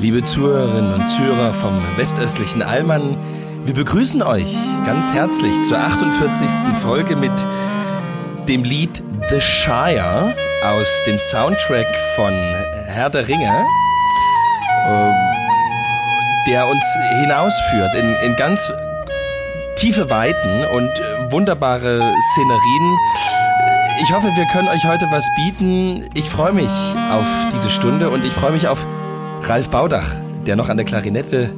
Liebe Zuhörerinnen und Zuhörer vom westöstlichen Allmann, wir begrüßen euch ganz herzlich zur 48. Folge mit dem Lied The Shire aus dem Soundtrack von Herr der Ringe, ähm, der uns hinausführt in, in ganz tiefe Weiten und wunderbare Szenerien. Ich hoffe, wir können euch heute was bieten. Ich freue mich auf diese Stunde und ich freue mich auf Ralf Baudach, der noch an der Klarinette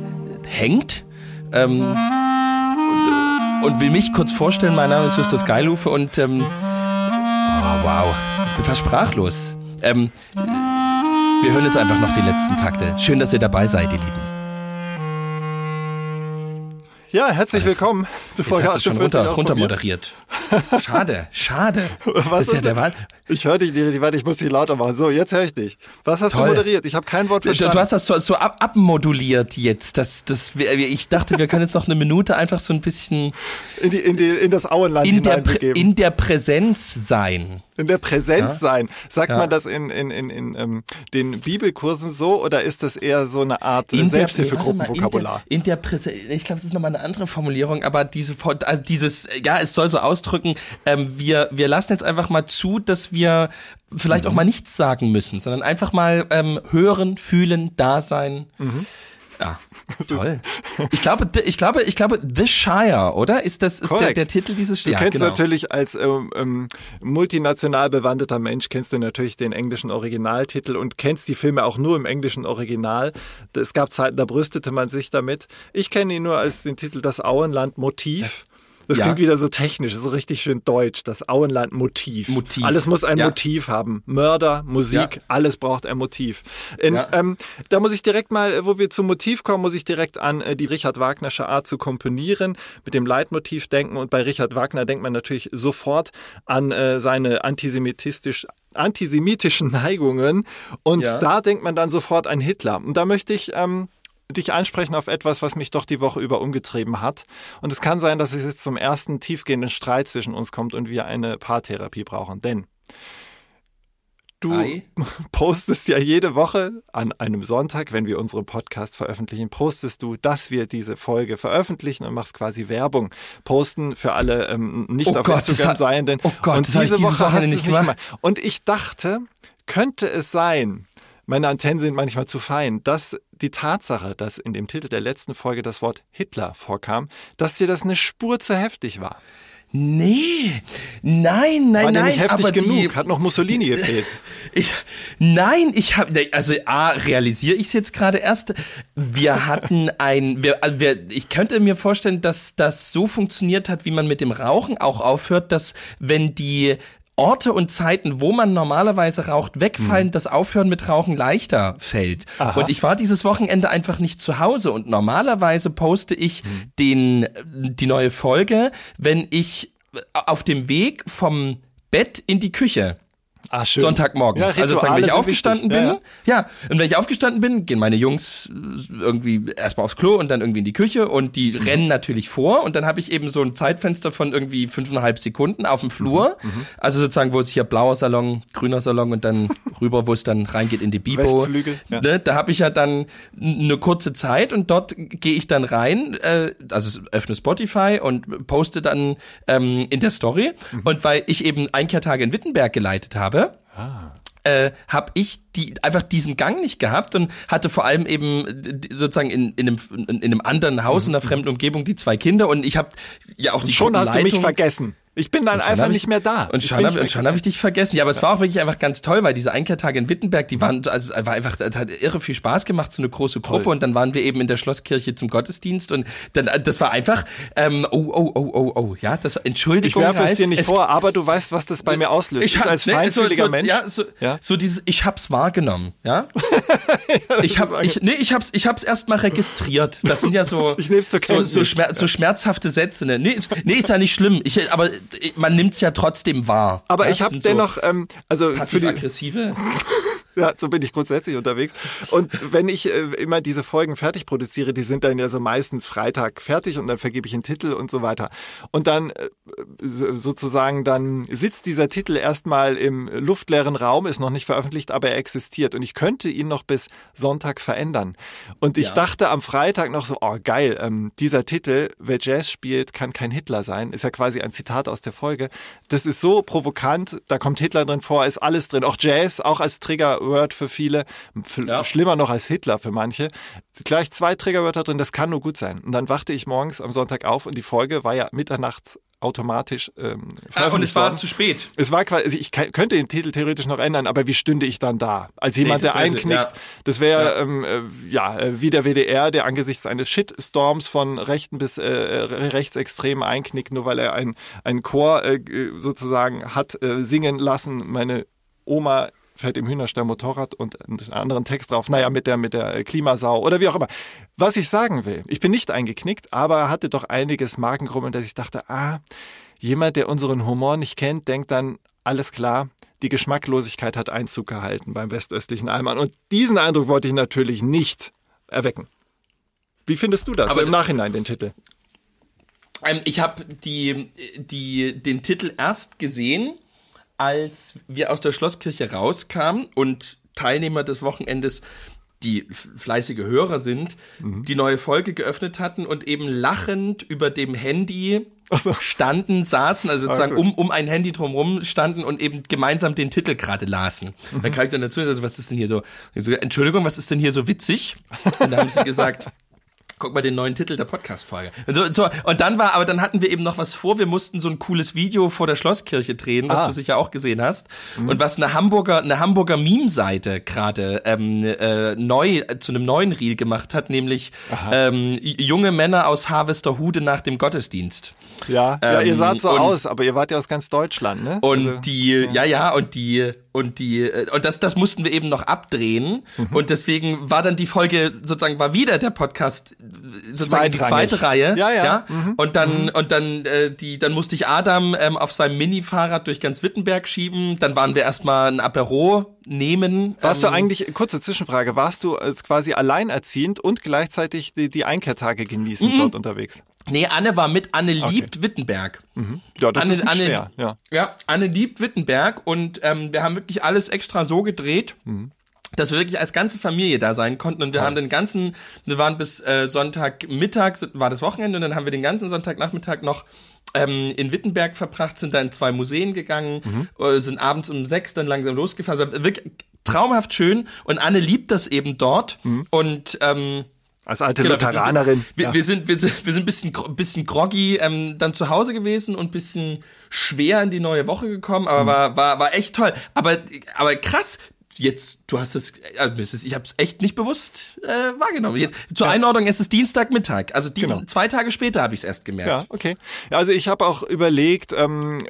hängt. Ähm, und, und, will mich kurz vorstellen. Mein Name ist Justus Geilhufe und ähm, oh, wow, ich bin fast sprachlos. Ähm, wir hören jetzt einfach noch die letzten Takte. Schön, dass ihr dabei seid, ihr Lieben. Ja, herzlich willkommen zu Folge Jetzt hast du schon runter, runter moderiert. Schade, schade. Was das ist ja der Wahl. Ich höre dich nicht, warte, ich muss dich lauter machen. So, jetzt höre ich dich. Was hast Toll. du moderiert? Ich habe kein Wort verstanden. Du, du hast das so, so ab, abmoduliert jetzt. Das, das, ich dachte, wir können jetzt noch eine Minute einfach so ein bisschen in, die, in, die, in das Auenland in der, in der Präsenz sein in der Präsenz ja? sein. Sagt ja. man das in, in, in, in ähm, den Bibelkursen so oder ist das eher so eine Art in Selbsthilfegruppenvokabular? In der, der Präsenz, ich glaube, das ist nochmal eine andere Formulierung, aber diese, also dieses, ja, es soll so ausdrücken, ähm, wir, wir lassen jetzt einfach mal zu, dass wir vielleicht mhm. auch mal nichts sagen müssen, sondern einfach mal ähm, hören, fühlen, da sein. Mhm. Ja, toll. Ich glaube, ich glaube, ich glaube, The Shire, oder? Ist das ist der, der, Titel dieses Du ja, kennst genau. natürlich als ähm, ähm, multinational bewanderter Mensch kennst du natürlich den englischen Originaltitel und kennst die Filme auch nur im englischen Original. Es gab Zeiten, da brüstete man sich damit. Ich kenne ihn nur als den Titel Das Auenland Motiv. Das ja. klingt wieder so technisch, so richtig schön deutsch. Das Auenland-Motiv. Motiv. Alles muss ein ja. Motiv haben. Mörder, Musik, ja. alles braucht ein Motiv. In, ähm, da muss ich direkt mal, wo wir zum Motiv kommen, muss ich direkt an äh, die Richard Wagnersche Art zu komponieren, mit dem Leitmotiv denken. Und bei Richard Wagner denkt man natürlich sofort an äh, seine antisemitistisch antisemitischen Neigungen. Und da denkt man dann sofort an Hitler. Und da möchte ich ähm, dich ansprechen auf etwas, was mich doch die Woche über umgetrieben hat. Und es kann sein, dass es jetzt zum ersten tiefgehenden Streit zwischen uns kommt und wir eine Paartherapie brauchen. Denn du Ei. postest ja jede Woche an einem Sonntag, wenn wir unseren Podcast veröffentlichen, postest du, dass wir diese Folge veröffentlichen und machst quasi Werbung. Posten für alle ähm, nicht oh auf Gott, Instagram seienden. Oh Gott, und diese Woche hast du nicht gemacht. Und ich dachte, könnte es sein, meine Antennen sind manchmal zu fein, dass die Tatsache, dass in dem Titel der letzten Folge das Wort Hitler vorkam, dass dir das eine Spur zu heftig war. Nee, nein, nein, War der nicht heftig aber genug? Die, Hat noch Mussolini gefehlt? Ich, nein, ich habe, also A, realisiere ich es jetzt gerade erst. Wir hatten ein, wir, also wir, ich könnte mir vorstellen, dass das so funktioniert hat, wie man mit dem Rauchen auch aufhört, dass wenn die Orte und Zeiten, wo man normalerweise raucht, wegfallen, mhm. das Aufhören mit Rauchen leichter fällt. Aha. Und ich war dieses Wochenende einfach nicht zu Hause und normalerweise poste ich mhm. den, die neue Folge, wenn ich auf dem Weg vom Bett in die Küche Ach, schön. Sonntagmorgens. Ja, also sozusagen, wenn ich aufgestanden bin, ja, ja. ja, und wenn ich aufgestanden bin, gehen meine Jungs äh, irgendwie erstmal aufs Klo und dann irgendwie in die Küche und die mhm. rennen natürlich vor und dann habe ich eben so ein Zeitfenster von irgendwie fünfeinhalb Sekunden auf dem Flur, mhm. mhm. also sozusagen, wo es hier blauer Salon, grüner Salon und dann rüber, wo es dann reingeht in die Bibo. Ne, da habe ich ja dann eine kurze Zeit und dort gehe ich dann rein, äh, also öffne Spotify und poste dann ähm, in der Story mhm. und weil ich eben Einkehrtage in Wittenberg geleitet habe, habe, ah. äh, habe ich die einfach diesen Gang nicht gehabt und hatte vor allem eben sozusagen in, in, einem, in einem anderen Haus in einer fremden Umgebung die zwei Kinder und ich habe ja auch die Schon hast du mich vergessen. Ich bin dann Und einfach hab ich- nicht mehr da. Und Ich schon habe nicht mehr schon hab ich dich vergessen. Ja, aber es war auch wirklich einfach ganz toll, weil diese Einkehrtage in Wittenberg, die waren, also war einfach, das hat irre viel Spaß gemacht, so eine große Gruppe. Und dann waren wir eben in der Schlosskirche zum Gottesdienst und dann, das war einfach, ähm, oh, oh, oh, oh, oh, ja, das, Ich Entschuldigung. werfe es dir nicht vor, aber du weißt, was das bei mir auslöst. Ich hab, als ne, feinfühliger so, so, Mensch. Ja, so, Ja? so dieses, ich hab's wahrgenommen, ja. ich hab, ich, nee, ich hab's, ich hab's erstmal registriert. Das sind ja so, Ich nehm's zur so, so, Kenntnis. schmer so schmerzhafte Sätze. Ne? Nee, ist, nee, ist ja nicht schlimm. Ich, aber man nimmt's ja trotzdem wahr. Aber ja? ich habe dennoch, ähm, also für die, passiv-aggressive. ja, so bin ich grundsätzlich unterwegs. Und wenn ich äh, immer diese Folgen fertig produziere, die sind dann ja so meistens Freitag fertig und dann vergebe ich einen Titel und so weiter. Und dann äh, so- sozusagen, dann sitzt dieser Titel erstmal im luftleeren Raum, ist noch nicht veröffentlicht, aber er existiert. Und ich könnte ihn noch bis Sonntag verändern. Und ich Ja. dachte am Freitag noch so, oh geil, ähm, dieser Titel, wer Jazz spielt, kann kein Hitler sein, ist ja quasi ein Zitat aus der Folge. Das ist so provokant, da kommt Hitler drin vor, ist alles drin, auch Jazz, auch als Triggerword für viele, Ja. schlimmer noch als Hitler für manche. Gleich zwei Triggerwörter drin, das kann nur gut sein. Und dann wachte ich morgens am Sonntag auf und die Folge war ja mitternachts automatisch ähm, Ah, und es war worden. zu spät. Es war quasi, also ich könnte den Titel theoretisch noch ändern, aber wie stünde ich dann da? Als jemand, Nee, der einknickt, ja. das wäre Ja. ähm, äh, ja äh, wie der WDR, der angesichts eines Shitstorms von Rechten bis äh, äh, Rechtsextremen einknickt, nur weil er ein, einen Chor äh, sozusagen hat äh, singen lassen. Meine Oma fährt im Hühnerstall Motorrad und einen anderen Text drauf, naja, mit der, mit der Klimasau oder wie auch immer. Was ich sagen will, ich bin nicht eingeknickt, aber hatte doch einiges Magengrummeln, dass ich dachte, ah, jemand, der unseren Humor nicht kennt, denkt dann, alles klar, die Geschmacklosigkeit hat Einzug gehalten beim westöstlichen Alman. Und diesen Eindruck wollte ich natürlich nicht erwecken. Wie findest du das Aber- so im Nachhinein, den Titel? Ähm, ich habe die, die, den Titel erst gesehen, als wir aus der Schlosskirche rauskamen und Teilnehmer des Wochenendes, die fleißige Hörer sind, Mhm. die neue Folge geöffnet hatten und eben lachend über dem Handy so. standen, saßen, also sozusagen Ah, gut. um, um ein Handy drumherum standen und eben gemeinsam den Titel gerade lasen. Mhm. Dann kam ich dann dazu und sagte, was ist denn hier so? So, Entschuldigung, was ist denn hier so witzig? Und dann haben sie gesagt, guck mal den neuen Titel der Podcast-Folge. Und, so, so, und dann war, aber dann hatten wir eben noch was vor. Wir mussten so ein cooles Video vor der Schlosskirche drehen, was Ah. du sicher auch gesehen hast. Und was eine Hamburger, eine Hamburger Meme-Seite gerade ähm, äh, neu äh, zu einem neuen Reel gemacht hat, nämlich ähm, junge Männer aus Harvesterhude nach dem Gottesdienst. Ja, ja ihr Ähm, saht so und- aus, aber ihr wart ja aus ganz Deutschland, ne? Und Also- die, ja, ja, und die, und die, äh, und das, das mussten wir eben noch abdrehen. Mhm. Und deswegen war dann die Folge sozusagen, war wieder der Podcast, sozusagen die zweite Reihe. Ja, ja. Mhm. Und dann, und dann, äh, die, dann musste ich Adam ähm, auf seinem Mini-Fahrrad durch ganz Wittenberg schieben. Dann waren wir erstmal ein Apero nehmen. Warst du ähm, eigentlich, kurze Zwischenfrage, warst du als quasi alleinerziehend und gleichzeitig die, die Einkehrtage genießen Mhm. dort unterwegs? Nee, Anne war mit. Anne liebt Wittenberg. Ja, das Anne, ist Anne, schwer. Ja. ja, Anne liebt Wittenberg und ähm, wir haben wirklich alles extra so gedreht, dass wir wirklich als ganze Familie da sein konnten und wir haben den ganzen, wir waren bis äh, Sonntagmittag, so- war das Wochenende und dann haben wir den ganzen Sonntagnachmittag noch ähm, in Wittenberg verbracht, sind da in zwei Museen gegangen, äh, sind abends um sechs dann langsam losgefahren. Also wirklich traumhaft schön und Anne liebt das eben dort und ähm, Als alte Genau, wir sind- Lutheranerin. Wir, ja. wir sind, wir sind, wir sind ein bisschen, bisschen groggy ähm, dann zu Hause gewesen und ein bisschen schwer in die neue Woche gekommen, Mhm. aber war, war, war echt toll. Aber, aber krass, jetzt, du hast es, äh, es ich habe es echt nicht bewusst äh, wahrgenommen. Jetzt, zur Einordnung, es ist Dienstagmittag, also die, Genau. zwei Tage später habe ich es erst gemerkt. Ja, okay. Ja, also ich habe auch überlegt, ähm,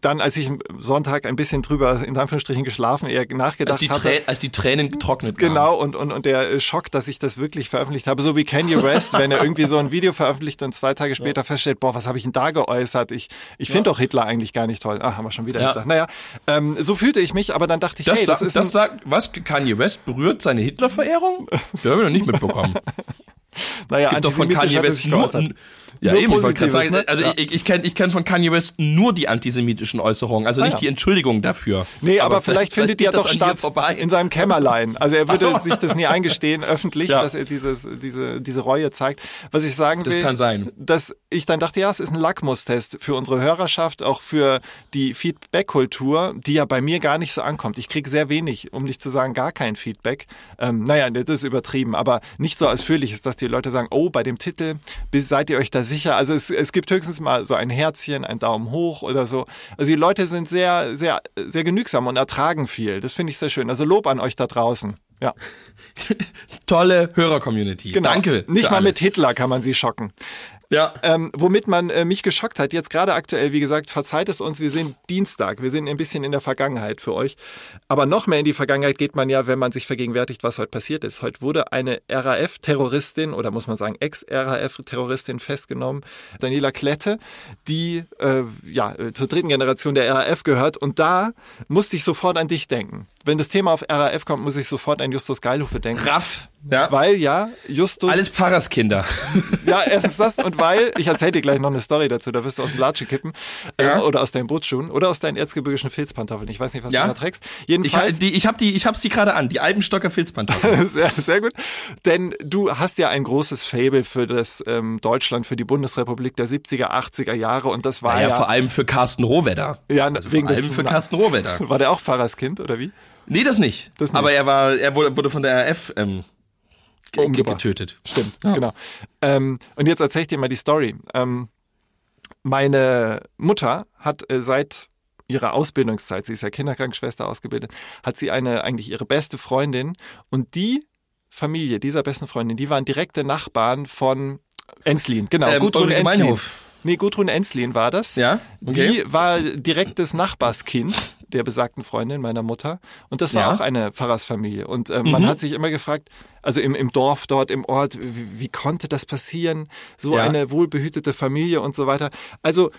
dann als ich Sonntag ein bisschen drüber in Anführungsstrichen geschlafen, eher als, nachgedacht die hatte. Trä als die Tränen getrocknet waren. Genau, und, und, und der Schock, dass ich das wirklich veröffentlicht habe, so wie Kanye West, wenn er irgendwie so ein Video veröffentlicht und zwei Tage später feststellt, boah, was habe ich denn da geäußert? Ich, ich finde doch Hitler eigentlich gar nicht toll. Ah, haben wir schon wieder Ja. Hitler. Naja, ähm, so fühlte ich mich, aber dann dachte ich, Das, hey, das sagt, ist das sagt, was, Kanye West berührt seine Hitler-Verehrung? Das habe ich noch nicht mitbekommen. naja, gibt doch von Kanye West nur. Ja, Nur eben, ich sagen, ne? also Ja. ich, ich kenne ich kenn von Kanye West nur die antisemitischen Äußerungen, also nicht ja. die Entschuldigung dafür. Nee, aber, vielleicht, findet die ja doch statt vorbei. in seinem Kämmerlein. Also er würde sich das nie eingestehen öffentlich, Ja. dass er dieses, diese, diese Reue zeigt. Was ich sagen Das will, kann sein. dass ich dann dachte, ja, es ist ein Lackmustest für unsere Hörerschaft, auch für die Feedback-Kultur, die ja bei mir gar nicht so ankommt. Ich kriege sehr wenig, um nicht zu sagen gar kein Feedback. Ähm, naja, das ist übertrieben, aber nicht so ausführlich ist, dass die Leute sagen, oh, bei dem Titel, seid ihr euch da sicher? Also es, es gibt höchstens mal so ein Herzchen, ein Daumen hoch oder so. Also die Leute sind sehr, sehr, sehr genügsam und ertragen viel. Das finde ich sehr schön. Also Lob an euch da draußen. Ja, Tolle Hörer-Community. genau. Danke. Nicht mal alles. mit Hitler kann man sie schocken. Ja. Ähm, womit man äh, mich geschockt hat, jetzt gerade aktuell, wie gesagt, verzeiht es uns, wir sind Dienstag, wir sind ein bisschen in der Vergangenheit für euch. Aber noch mehr in die Vergangenheit geht man ja, wenn man sich vergegenwärtigt, was heute passiert ist. Heute wurde eine RAF-Terroristin oder muss man sagen Ex-RAF-Terroristin festgenommen, Daniela Klette, die äh, ja äh, zur dritten Generation der RAF gehört. Und da musste ich sofort an dich denken. Wenn das Thema auf RAF kommt, muss ich sofort an Justus Geilhufe denken. Raff. Ja. Weil ja, Justus. Alles Pfarrerskinder. Ja, erstens das und weil, ich erzähle dir gleich noch eine Story dazu, da wirst du aus dem Latsche kippen Ja. äh, oder aus deinen Bootsschuhen oder aus deinen erzgebirgischen Filzpantoffeln. Ich weiß nicht, was Ja. du da trägst. Ich, Jedenfalls, die, ich habe die, ich hab sie gerade an, die Alpenstocker Filzpantoffeln. sehr, sehr gut, denn du hast ja ein großes Fable für das ähm, Deutschland, für die Bundesrepublik der 70er, 80er Jahre und das war Naja, ja, vor allem für Carsten Rohwedder. ja Also wegen vor des, allem für Carsten Rohwedder. war der auch Pfarrerskind oder wie? Nee, das nicht. Das nicht. Aber er war, er wurde, wurde von der RAF ähm, ge- Umgebracht. getötet. Stimmt, genau. Ähm, und jetzt erzähle ich dir mal die Story. Ähm, meine Mutter hat äh, seit ihrer Ausbildungszeit, sie ist ja Kinderkrankenschwester ausgebildet, hat sie eine eigentlich ihre beste Freundin und die Familie dieser besten Freundin, die waren direkte Nachbarn von Enslin, genau, Ähm, Gudrun Enslin. Meinhof. Nee, Gudrun Enslin war das. Ja, okay. Die war direktes Nachbarskind der besagten Freundin meiner Mutter. Und das war Ja. auch eine Pfarrersfamilie. Und äh, man Mhm. hat sich immer gefragt, also im, im Dorf dort, im Ort, wie, wie konnte das passieren? So Ja. eine wohlbehütete Familie und so weiter. Also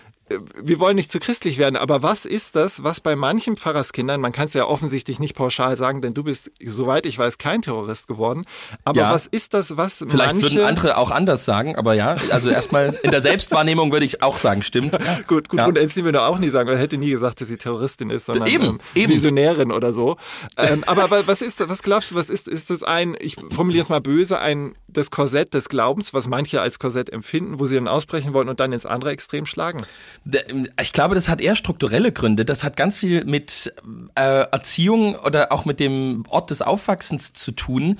wir wollen nicht zu christlich werden, aber was ist das, was bei manchen Pfarrerskindern, man kann es ja offensichtlich nicht pauschal sagen, denn du bist, soweit ich weiß, kein Terrorist geworden. Aber Ja. was ist das, was Vielleicht manche... würden andere auch anders sagen, aber ja, also erstmal in der Selbstwahrnehmung würde ich auch sagen, stimmt. Gut, gut, Ja. und Enslin würde auch nie sagen, er hätte nie gesagt, dass sie Terroristin ist, sondern Eben, ähm, eben. Visionärin oder so. Ähm, aber wa- was ist, was glaubst du, was ist, ist das ein, ich formuliere es mal böse, ein, das Korsett des Glaubens, was manche als Korsett empfinden, wo sie dann ausbrechen wollen und dann ins andere Extrem schlagen? Ich glaube, das hat eher strukturelle Gründe. Das hat ganz viel mit äh, Erziehung oder auch mit dem Ort des Aufwachsens zu tun.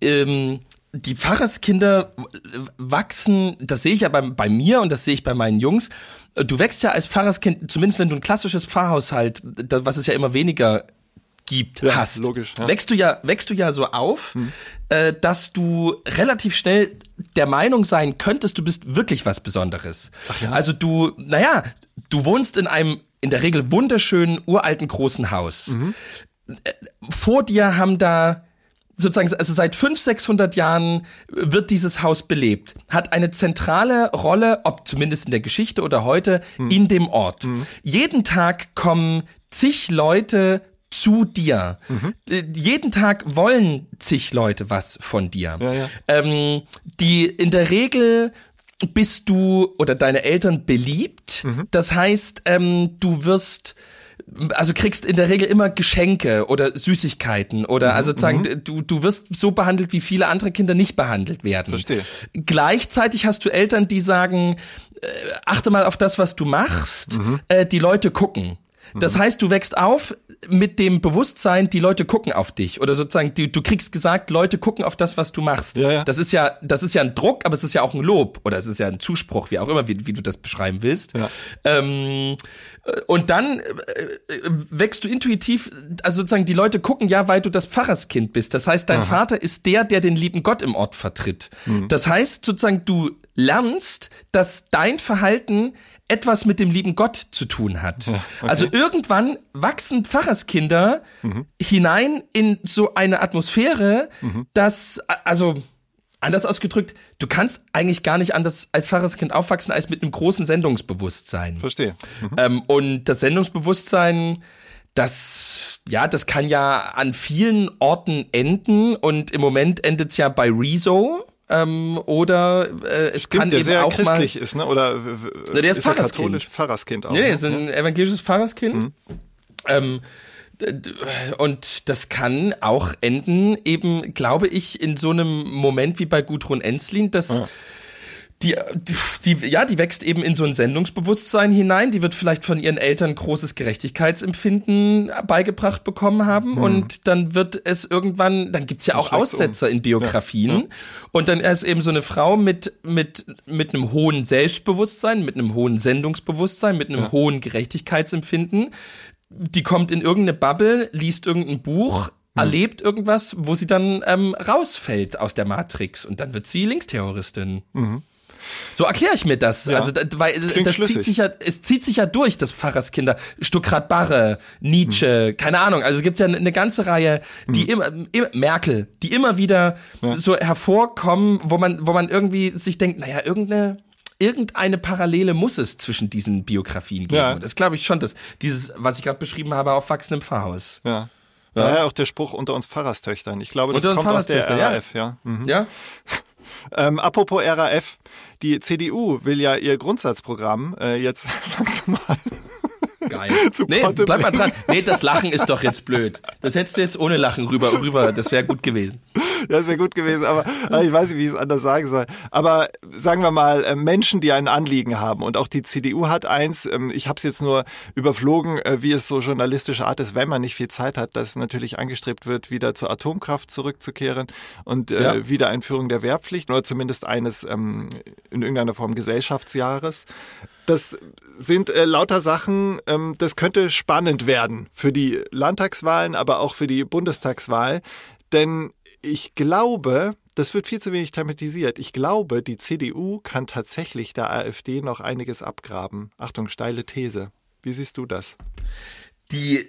Ähm, die Pfarrerskinder wachsen, das sehe ich ja bei, bei mir und das sehe ich bei meinen Jungs. Du wächst ja als Pfarrerskind, zumindest wenn du ein klassisches Pfarrhaushalt, was es ja immer weniger gibt, Ja, hast, logisch, ja. wächst du ja, wächst du ja so auf, äh, dass du relativ schnell der Meinung sein könntest, du bist wirklich was Besonderes. Also du, naja, du wohnst in einem in der Regel wunderschönen, uralten, großen Haus. Äh, Vor dir haben da sozusagen, also seit 500, 600 Jahren wird dieses Haus belebt, hat eine zentrale Rolle, ob zumindest in der Geschichte oder heute, in dem Ort. Jeden Tag kommen zig Leute zu dir. Äh, Jeden Tag wollen zig Leute was von dir. Ja, ja. Ähm, die in der Regel bist du oder deine Eltern beliebt. Das heißt, ähm, du wirst also kriegst in der Regel immer Geschenke oder Süßigkeiten oder also sozusagen du du wirst so behandelt wie viele andere Kinder nicht behandelt werden. Verstehe. Gleichzeitig hast du Eltern, die sagen, äh, achte mal auf das, was du machst. Äh, die Leute gucken. Das heißt, du wächst auf mit dem Bewusstsein, die Leute gucken auf dich oder sozusagen du, du kriegst gesagt, Leute gucken auf das, was du machst. Ja, ja. Das ist ja das ist ja ein Druck, aber es ist ja auch ein Lob oder es ist ja ein Zuspruch, wie auch immer, wie, wie du das beschreiben willst. Ja. Ähm, äh, und dann äh, äh, wächst du intuitiv, also sozusagen die Leute gucken ja, weil du das Pfarrerskind bist. Das heißt, dein Vater ist der, der den lieben Gott im Ort vertritt. Mhm. Das heißt sozusagen, du lernst, dass dein Verhalten etwas mit dem lieben Gott zu tun hat. Also irgendwann wachsen Pfarrerskinder Mhm. hinein in so eine Atmosphäre, dass, also anders ausgedrückt, du kannst eigentlich gar nicht anders als Pfarrerskind aufwachsen als mit einem großen Sendungsbewusstsein. Verstehe. Ähm, und das Sendungsbewusstsein, das, ja, das kann ja an vielen Orten enden und im Moment endet es ja bei Rezo. Ähm, oder äh, es kann der eben sehr auch christlich mal. ist, ne? Oder Na, der ist Pfarrerskind. katholisch Pfarrerskind auch. Nee, ne? ist ein evangelisches Pfarrerskind. Ähm, d- d- und das kann auch enden, eben, glaube ich, in so einem Moment wie bei Gudrun Enslin, dass die, die, ja, die wächst eben in so ein Sendungsbewusstsein hinein. Die wird vielleicht von ihren Eltern großes Gerechtigkeitsempfinden beigebracht bekommen haben. Mhm. Und dann wird es irgendwann, dann gibt's ja auch Aussetzer um. in Biografien. Ja, ja. Und dann ist eben so eine Frau mit, mit, mit einem hohen Selbstbewusstsein, mit einem hohen Sendungsbewusstsein, mit einem ja. hohen Gerechtigkeitsempfinden. Die kommt in irgendeine Bubble, liest irgendein Buch, erlebt irgendwas, wo sie dann ähm, rausfällt aus der Matrix und dann wird sie Linksterroristin. Mhm. So erkläre ich mir das. Ja. Also, weil Klingt das zieht sich ja, es zieht sich ja durch, das Pfarrerskinder. Stuckrad Barre, Nietzsche, hm. keine Ahnung. Also es gibt ja eine ganze Reihe, die hm. immer, immer, Merkel, die immer wieder ja. so hervorkommen, wo man, wo man irgendwie sich denkt, naja, irgendeine, irgendeine Parallele muss es zwischen diesen Biografien geben. Ja. Und das glaube ich schon, dass dieses, was ich gerade beschrieben habe, aufwachsen im Pfarrhaus. Ja. Ja. Daher auch der Spruch unter uns Pfarrerstöchtern. Ich glaube, das unter kommt aus der RAF, ja. Ja. Mhm. ja? Ähm, apropos RAF, die CDU will ja ihr Grundsatzprogramm äh, jetzt langsam mal Geil. nee, bleib mal dran. Nee, das Lachen ist doch jetzt blöd. Das hättest du jetzt ohne Lachen rüber, rüber. Das wäre gut gewesen. Ja, das wäre gut gewesen, aber ich weiß nicht, wie ich es anders sagen soll. Aber sagen wir mal, äh, Menschen, die ein Anliegen haben und auch die CDU hat eins, ähm, ich habe es jetzt nur überflogen, äh, wie es so journalistische Art ist, wenn man nicht viel Zeit hat, dass natürlich angestrebt wird, wieder zur Atomkraft zurückzukehren und äh, ja. Wiedereinführung der Wehrpflicht oder zumindest eines ähm, in irgendeiner Form Gesellschaftsjahres. Das sind äh, lauter Sachen, ähm, das könnte spannend werden für die Landtagswahlen, aber auch für die Bundestagswahl. Denn ich glaube, das wird viel zu wenig thematisiert. Ich glaube, die CDU kann tatsächlich der AfD noch einiges abgraben. Achtung, steile These. Wie siehst du das? Die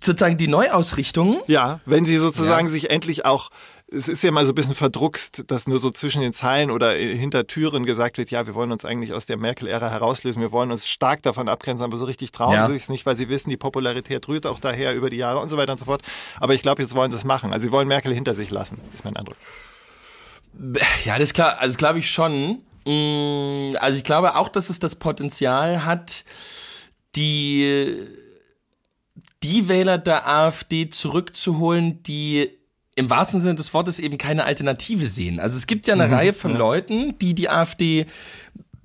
sozusagen die Neuausrichtung. Ja, wenn sie sozusagen ja. sich endlich auch es ist ja mal so ein bisschen verdruckst, dass nur so zwischen den Zeilen oder hinter Türen gesagt wird, ja, wir wollen uns eigentlich aus der Merkel-Ära herauslösen, wir wollen uns stark davon abgrenzen, aber so richtig trauen ja. sie sich nicht, weil sie wissen, die Popularität rührt auch daher über die Jahre und so weiter und so fort. Aber ich glaube, jetzt wollen sie es machen. Also sie wollen Merkel hinter sich lassen, ist mein Eindruck. Ja, das ist klar, also glaube ich schon. Mm, also ich glaube auch, dass es das Potenzial hat, die die Wähler der AfD zurückzuholen, die im wahrsten Sinne des Wortes eben keine Alternative sehen. Also es gibt ja eine mhm, Reihe von ja. Leuten, die die AfD,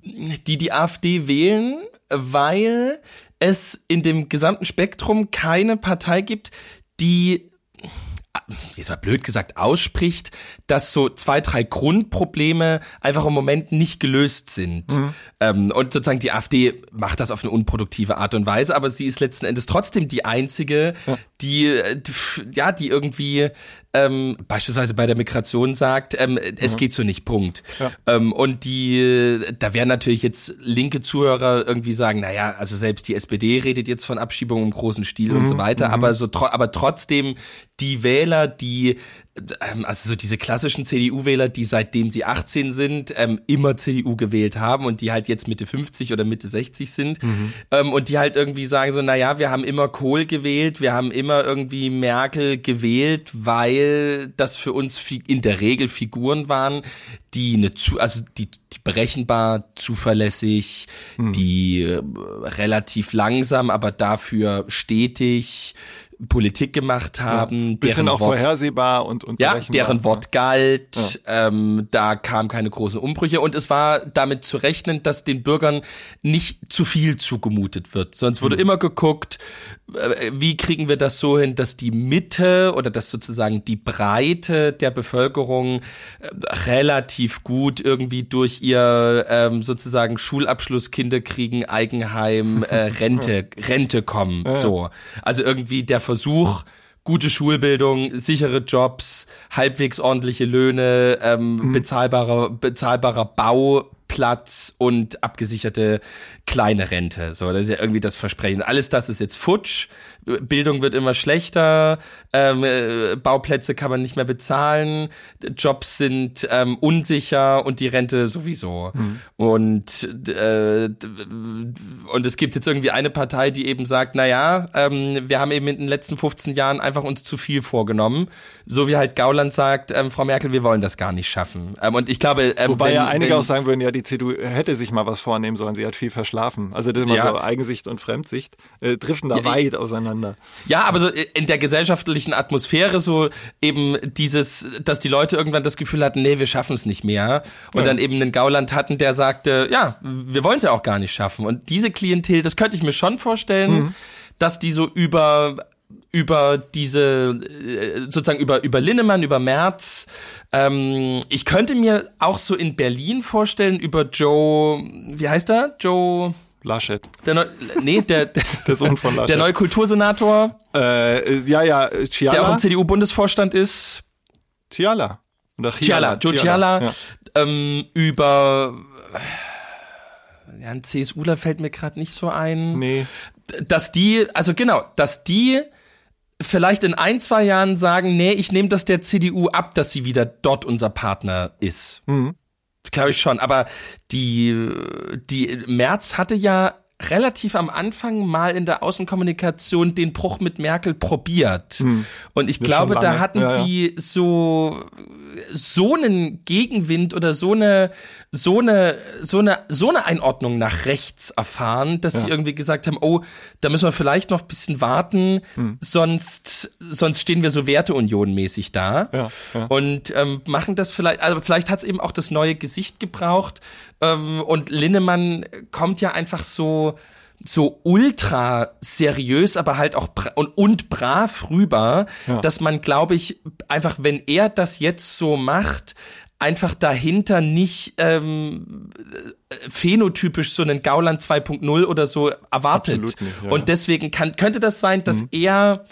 die die AfD wählen, weil es in dem gesamten Spektrum keine Partei gibt, die jetzt mal blöd gesagt, ausspricht, dass so zwei, drei Grundprobleme einfach im Moment nicht gelöst sind. Mhm. Ähm, und sozusagen die AfD macht das auf eine unproduktive Art und Weise, aber sie ist letzten Endes trotzdem die einzige, ja. Die, ja, die irgendwie ähm, beispielsweise bei der Migration sagt, ähm, es mhm. geht so nicht, Punkt. Ja. Ähm, und die, da werden natürlich jetzt linke Zuhörer irgendwie sagen, naja, also selbst die SPD redet jetzt von Abschiebung im großen Stil mhm. und so weiter, mhm. aber so, aber trotzdem die Wähler, die also so diese klassischen CDU-Wähler, die seitdem sie 18 sind, ähm, immer CDU gewählt haben und die halt jetzt Mitte 50 oder Mitte 60 sind mhm. ähm, und die halt irgendwie sagen so, naja, wir haben immer Kohl gewählt, wir haben immer irgendwie Merkel gewählt, weil das für uns in der Regel Figuren waren, die eine zu, also die, die berechenbar, zuverlässig, mhm. die äh, relativ langsam, aber dafür stetig Politik gemacht haben. Ja, bisschen auch Wort, vorhersehbar und, und ja, deren Wort galt. Ja. Ähm, da kamen keine großen Umbrüche und es war damit zu rechnen, dass den Bürgern nicht zu viel zugemutet wird. Sonst wurde mhm. immer geguckt, äh, wie kriegen wir das so hin, dass die Mitte oder dass sozusagen die Breite der Bevölkerung äh, relativ gut irgendwie durch ihr ähm, sozusagen Schulabschluss, Kinder kriegen, Eigenheim, äh, Rente, Rente kommen. Ja. So, also irgendwie der Versuch gute Schulbildung, sichere Jobs, halbwegs ordentliche Löhne, ähm, mhm. bezahlbarer bezahlbarer Bau Platz und abgesicherte kleine Rente. So, das ist ja irgendwie das Versprechen. Alles das ist jetzt futsch. Bildung wird immer schlechter, ähm, äh, Bauplätze kann man nicht mehr bezahlen, Jobs sind ähm, unsicher und die Rente sowieso. Mhm. Und äh, und es gibt jetzt irgendwie eine Partei, die eben sagt, na ja, ähm, wir haben eben in den letzten 15 Jahren einfach uns zu viel vorgenommen, so wie halt Gauland sagt, ähm, Frau Merkel, wir wollen das gar nicht schaffen. Ähm, und ich glaube, ähm, wobei wenn, ja einige wenn, auch sagen würden, ja, die CDU hätte sich mal was vornehmen sollen. Sie hat viel verschlafen. Also das ist mal Ja. so Eigensicht und Fremdsicht äh, driften da Ja, weit auseinander. Ja, aber so in der gesellschaftlichen Atmosphäre so eben dieses, dass die Leute irgendwann das Gefühl hatten, nee, wir schaffen es nicht mehr. Und Ja. dann eben einen Gauland hatten, der sagte, ja, wir wollen es ja auch gar nicht schaffen. Und diese Klientel, das könnte ich mir schon vorstellen, Mhm. dass die so über über diese äh, sozusagen über über Linnemann über Merz ähm, ich könnte mir auch so in Berlin vorstellen über Joe wie heißt er Joe Laschet, der Neu nee der der Sohn von Laschet. der neue Kultursenator äh, ja, ja, äh, der auch im CDU-Bundesvorstand ist, Ciala. Oder Ciala, Joe Ciala, Ja. ähm, über ja, ein CSUler fällt mir gerade nicht so ein, Nee, dass die, also genau, dass die vielleicht in ein, zwei Jahren sagen, nee, ich nehme das der CDU ab, dass sie wieder dort unser Partner ist. Mhm. Glaube ich schon. Aber die, die Merz hatte ja relativ am Anfang mal in der Außenkommunikation den Bruch mit Merkel probiert. Und ich Hm. Das glaube, da hatten Ja, ja. sie so so einen Gegenwind oder so eine so eine so eine so eine Einordnung nach rechts erfahren, dass sie Ja. irgendwie gesagt haben, oh, da müssen wir vielleicht noch ein bisschen warten, Hm. sonst sonst stehen wir so Werteunion mäßig da Ja, ja. und ähm, machen das vielleicht, also vielleicht hat es eben auch das neue Gesicht gebraucht ähm, und Linnemann kommt ja einfach so so ultra seriös, aber halt auch bra und, und brav rüber, Ja. dass man, glaube ich, einfach, wenn er das jetzt so macht, einfach dahinter nicht ähm, äh, phänotypisch so einen Gauland 2.0 oder so erwartet. Nicht, ja, und deswegen kann, könnte das sein, dass Mhm. er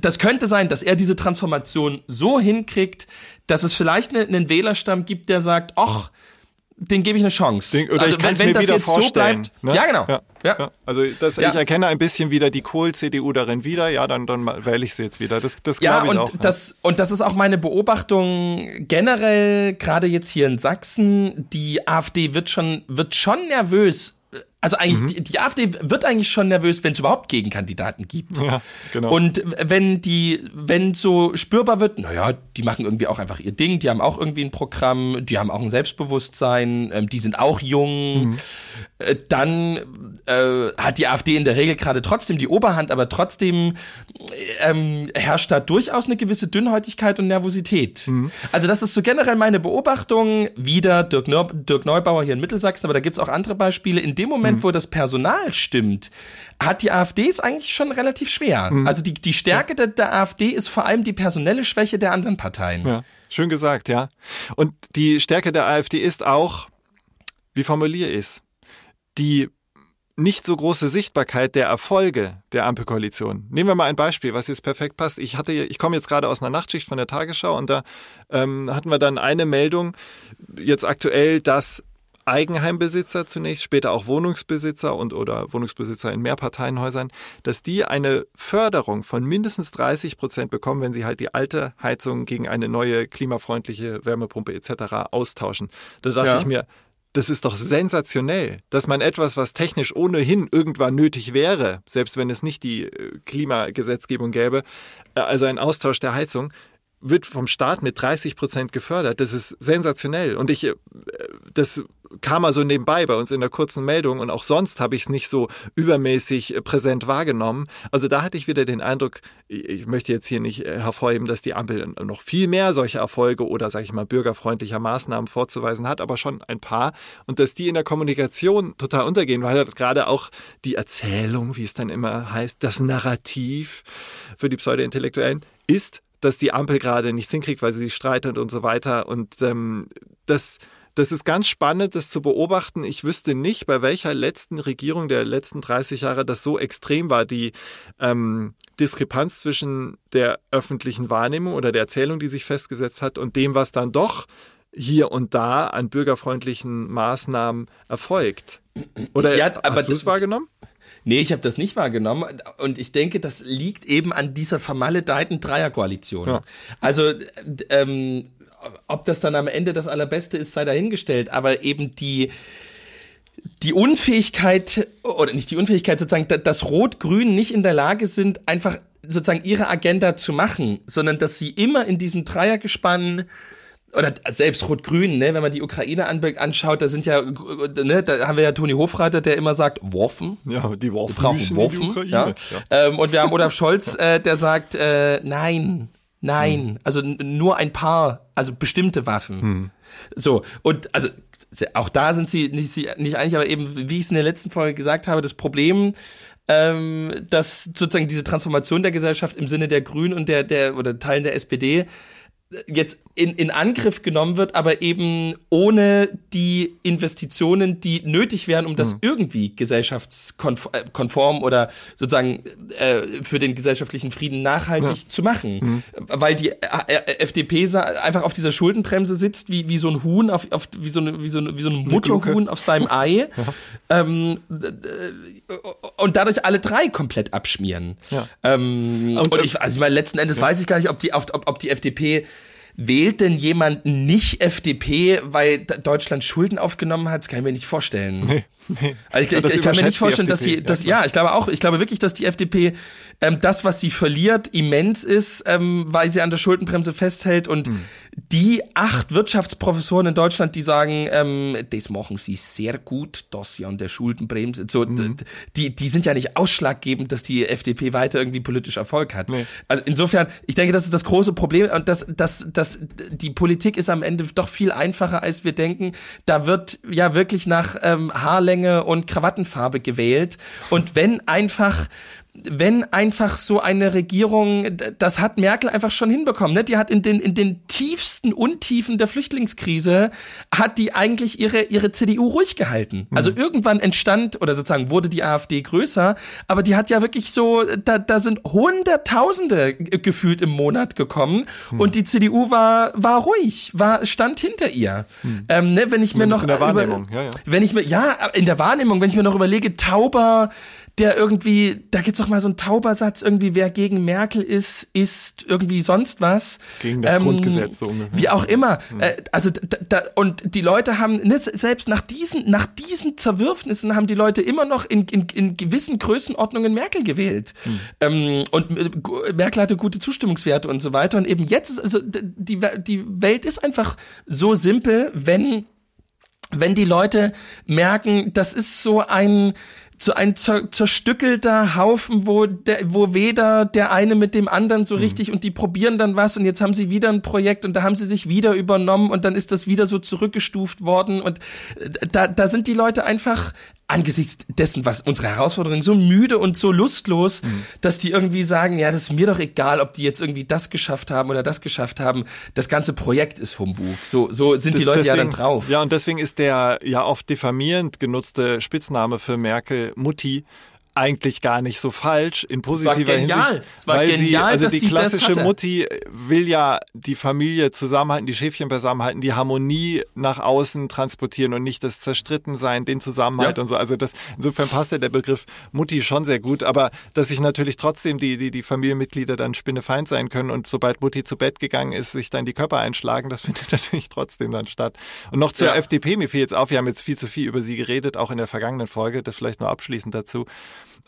das könnte sein, dass er diese Transformation so hinkriegt, dass es vielleicht ne- einen Wählerstamm gibt, der sagt, ach, den gebe ich eine Chance. Den, oder ich kann es mir wieder vorstellen. ne? Ja, genau. Ja, Ja. ja. Also das, ich erkenne ein bisschen wieder die Kohl-CDU darin wieder. Ja, dann, dann wähle ich sie jetzt wieder. Das, das Ja, glaube ich und auch. ja. das und das ist auch meine Beobachtung generell gerade jetzt hier in Sachsen. Die AfD wird schon wird schon nervös. Also Mhm. eigentlich die, die AfD wird eigentlich schon nervös, wenn es überhaupt Gegenkandidaten gibt. Ja, genau. Und wenn die, wenn so spürbar wird, naja, die machen irgendwie auch einfach ihr Ding, die haben auch irgendwie ein Programm, die haben auch ein Selbstbewusstsein, ähm, die sind auch jung, Mhm. äh, dann äh, hat die AfD in der Regel gerade trotzdem die Oberhand, aber trotzdem ähm, herrscht da durchaus eine gewisse Dünnhäutigkeit und Nervosität. Mhm. Also das ist so generell meine Beobachtung. Wieder Dirk, Neu Dirk Neubauer hier in Mittelsachsen, aber da gibt's auch andere Beispiele. In dem Mhm. Moment, wo das Personal stimmt, hat die AfD es eigentlich schon relativ schwer. Mhm. Also die, die Stärke der, der AfD ist vor allem die personelle Schwäche der anderen Parteien. Ja, schön gesagt, ja. Und die Stärke der AfD ist auch, wie formuliere ich es, die nicht so große Sichtbarkeit der Erfolge der Ampelkoalition. Nehmen wir mal ein Beispiel, was jetzt perfekt passt. Ich hatte, ich komme jetzt gerade aus einer Nachtschicht von der Tagesschau und da ähm, hatten wir dann eine Meldung, jetzt aktuell, dass Eigenheimbesitzer zunächst, später auch Wohnungsbesitzer und oder Wohnungsbesitzer in Mehrparteienhäusern, dass die eine Förderung von mindestens 30 Prozent bekommen, wenn sie halt die alte Heizung gegen eine neue klimafreundliche Wärmepumpe etc. austauschen. Da dachte Ja. ich mir, das ist doch sensationell, dass man etwas, was technisch ohnehin irgendwann nötig wäre, selbst wenn es nicht die äh, Klimagesetzgebung gäbe, äh, also ein Austausch der Heizung, wird vom Staat mit 30 Prozent gefördert. Das ist sensationell. Und ich, äh, das kam also nebenbei bei uns in der kurzen Meldung und auch sonst habe ich es nicht so übermäßig äh, präsent wahrgenommen. Also da hatte ich wieder den Eindruck, ich ich möchte jetzt hier nicht äh, hervorheben, dass die Ampel noch viel mehr solche Erfolge oder, sage ich mal, bürgerfreundlicher Maßnahmen vorzuweisen hat, aber schon ein paar. Und dass die in der Kommunikation total untergehen, weil halt gerade auch die Erzählung, wie es dann immer heißt, das Narrativ für die Pseudo-Intellektuellen ist, dass die Ampel gerade nichts hinkriegt, weil sie sich streitet und so weiter. Und ähm, das, das ist ganz spannend, das zu beobachten. Ich wüsste nicht, bei welcher letzten Regierung der letzten 30 Jahre das so extrem war, die ähm, Diskrepanz zwischen der öffentlichen Wahrnehmung oder der Erzählung, die sich festgesetzt hat, und dem, was dann doch hier und da an bürgerfreundlichen Maßnahmen erfolgt. Oder Ja, aber hast du es wahrgenommen? Nee, ich habe das nicht wahrgenommen und ich denke, das liegt eben an dieser vermaledeiten Dreierkoalition. Ja. Also ähm, ob das dann am Ende das Allerbeste ist, sei dahingestellt, aber eben die die Unfähigkeit oder nicht die Unfähigkeit sozusagen, da- dass Rot-Grün nicht in der Lage sind, einfach sozusagen ihre Agenda zu machen, sondern dass sie immer in diesem Dreiergespann oder selbst Rot-Grün, ne, wenn man die Ukraine anschaut, da sind ja, ne, da haben wir ja Toni Hofreiter, der immer sagt, Waffen. Ja, die Waffen. Wir brauchen Waffen. Ja. ja. Ähm, und wir haben Olaf Scholz, äh, der sagt, äh, nein, nein, hm. also nur ein paar, also bestimmte Waffen. Hm. So, und also auch da sind sie nicht, nicht einig, aber eben, wie ich es in der letzten Folge gesagt habe, das Problem, ähm, dass sozusagen diese Transformation der Gesellschaft im Sinne der Grünen und der, der oder Teilen der SPD jetzt in, in Angriff genommen wird, aber eben ohne die Investitionen, die nötig wären, um das mhm. irgendwie gesellschaftskonform oder sozusagen äh, für den gesellschaftlichen Frieden nachhaltig ja. zu machen. Mhm. Weil die äh, äh FDP einfach auf dieser Schuldenbremse sitzt, wie, wie so ein Huhn, auf, auf, wie, so eine, wie, so eine, wie so ein Mutterhuhn auf seinem Ei. ja. ähm, und dadurch alle drei komplett abschmieren. Ja. Ähm, und, und ich, also ich meine, letzten Endes weiß ich gar nicht, ob die, ob, ob die FDP wählt denn jemand nicht FDP, weil Deutschland Schulden aufgenommen hat? Das kann ich mir nicht vorstellen. Nee. Nee. Also ich, ich, ich kann mir nicht vorstellen, dass sie, dass, ja, ich glaube auch, ich glaube wirklich, dass die FDP ähm, das, was sie verliert, immens ist, ähm, weil sie an der Schuldenbremse festhält und hm. die acht Wirtschaftsprofessoren in Deutschland, die sagen, ähm, das machen sie sehr gut, dass sie an der Schuldenbremse, so, hm. die, die sind ja nicht ausschlaggebend, dass die FDP weiter irgendwie politisch Erfolg hat. Nee. Also insofern, ich denke, das ist das große Problem und das, das, das, die Politik ist am Ende doch viel einfacher, als wir denken. Da wird ja wirklich nach ähm, Haarlänge und Krawattenfarbe gewählt. Und wenn einfach wenn einfach so eine Regierung, das hat Merkel einfach schon hinbekommen, ne? Die hat in den, in den tiefsten Untiefen der Flüchtlingskrise, hat die eigentlich ihre, ihre CDU ruhig gehalten. Mhm. Also irgendwann entstand, oder sozusagen wurde die AfD größer, aber die hat ja wirklich so, da, da sind Hunderttausende gefühlt im Monat gekommen mhm. und die CDU war, war ruhig, war, stand hinter ihr. Mhm. Ähm, ne? Wenn ich mir noch, in der Wahrnehmung. Über, ja, ja. wenn ich mir, ja, in der Wahrnehmung, wenn ich mir noch überlege, Tauber, der irgendwie, da gibt's doch mal so einen Taubersatz, irgendwie, wer gegen Merkel ist, ist irgendwie sonst was. Gegen das ähm, Grundgesetz, so ungefähr. Wie auch immer. Mhm. Äh, also, da, da, und die Leute haben, ne, selbst nach diesen, nach diesen Zerwürfnissen haben die Leute immer noch in, in, in gewissen Größenordnungen Merkel gewählt. Mhm. Ähm, und äh, Merkel hatte gute Zustimmungswerte und so weiter. Und eben jetzt ist, also, die, die Welt ist einfach so simpel, wenn, wenn die Leute merken, das ist so ein, so ein zer zerstückelter Haufen, wo, der, wo weder der eine mit dem anderen so mhm. richtig und die probieren dann was und jetzt haben sie wieder ein Projekt und da haben sie sich wieder übernommen und dann ist das wieder so zurückgestuft worden und äh, da, da sind die Leute einfach angesichts dessen, was unsere Herausforderungen so müde und so lustlos, mhm. dass die irgendwie sagen, ja, das ist mir doch egal, ob die jetzt irgendwie das geschafft haben oder das geschafft haben. Das ganze Projekt ist vom Buch. So, so sind das, die Leute deswegen, ja dann drauf. Ja, und deswegen ist der ja oft diffamierend genutzte Spitzname für Merkel Mutti eigentlich gar nicht so falsch in positiver Hinsicht, weil genial, sie also die klassische Mutti will ja die Familie zusammenhalten, die Schäfchen beisammenhalten, die Harmonie nach außen transportieren und nicht das Zerstrittensein, den Zusammenhalt ja. und so. Also das insofern passt ja der Begriff Mutti schon sehr gut, aber dass sich natürlich trotzdem die die die Familienmitglieder dann spinnefeind sein können und sobald Mutti zu Bett gegangen ist, sich dann die Körper einschlagen, das findet natürlich trotzdem dann statt. Und noch zur ja. FDP, mir fiel jetzt auf, wir haben jetzt viel zu viel über sie geredet, auch in der vergangenen Folge, das vielleicht nur abschließend dazu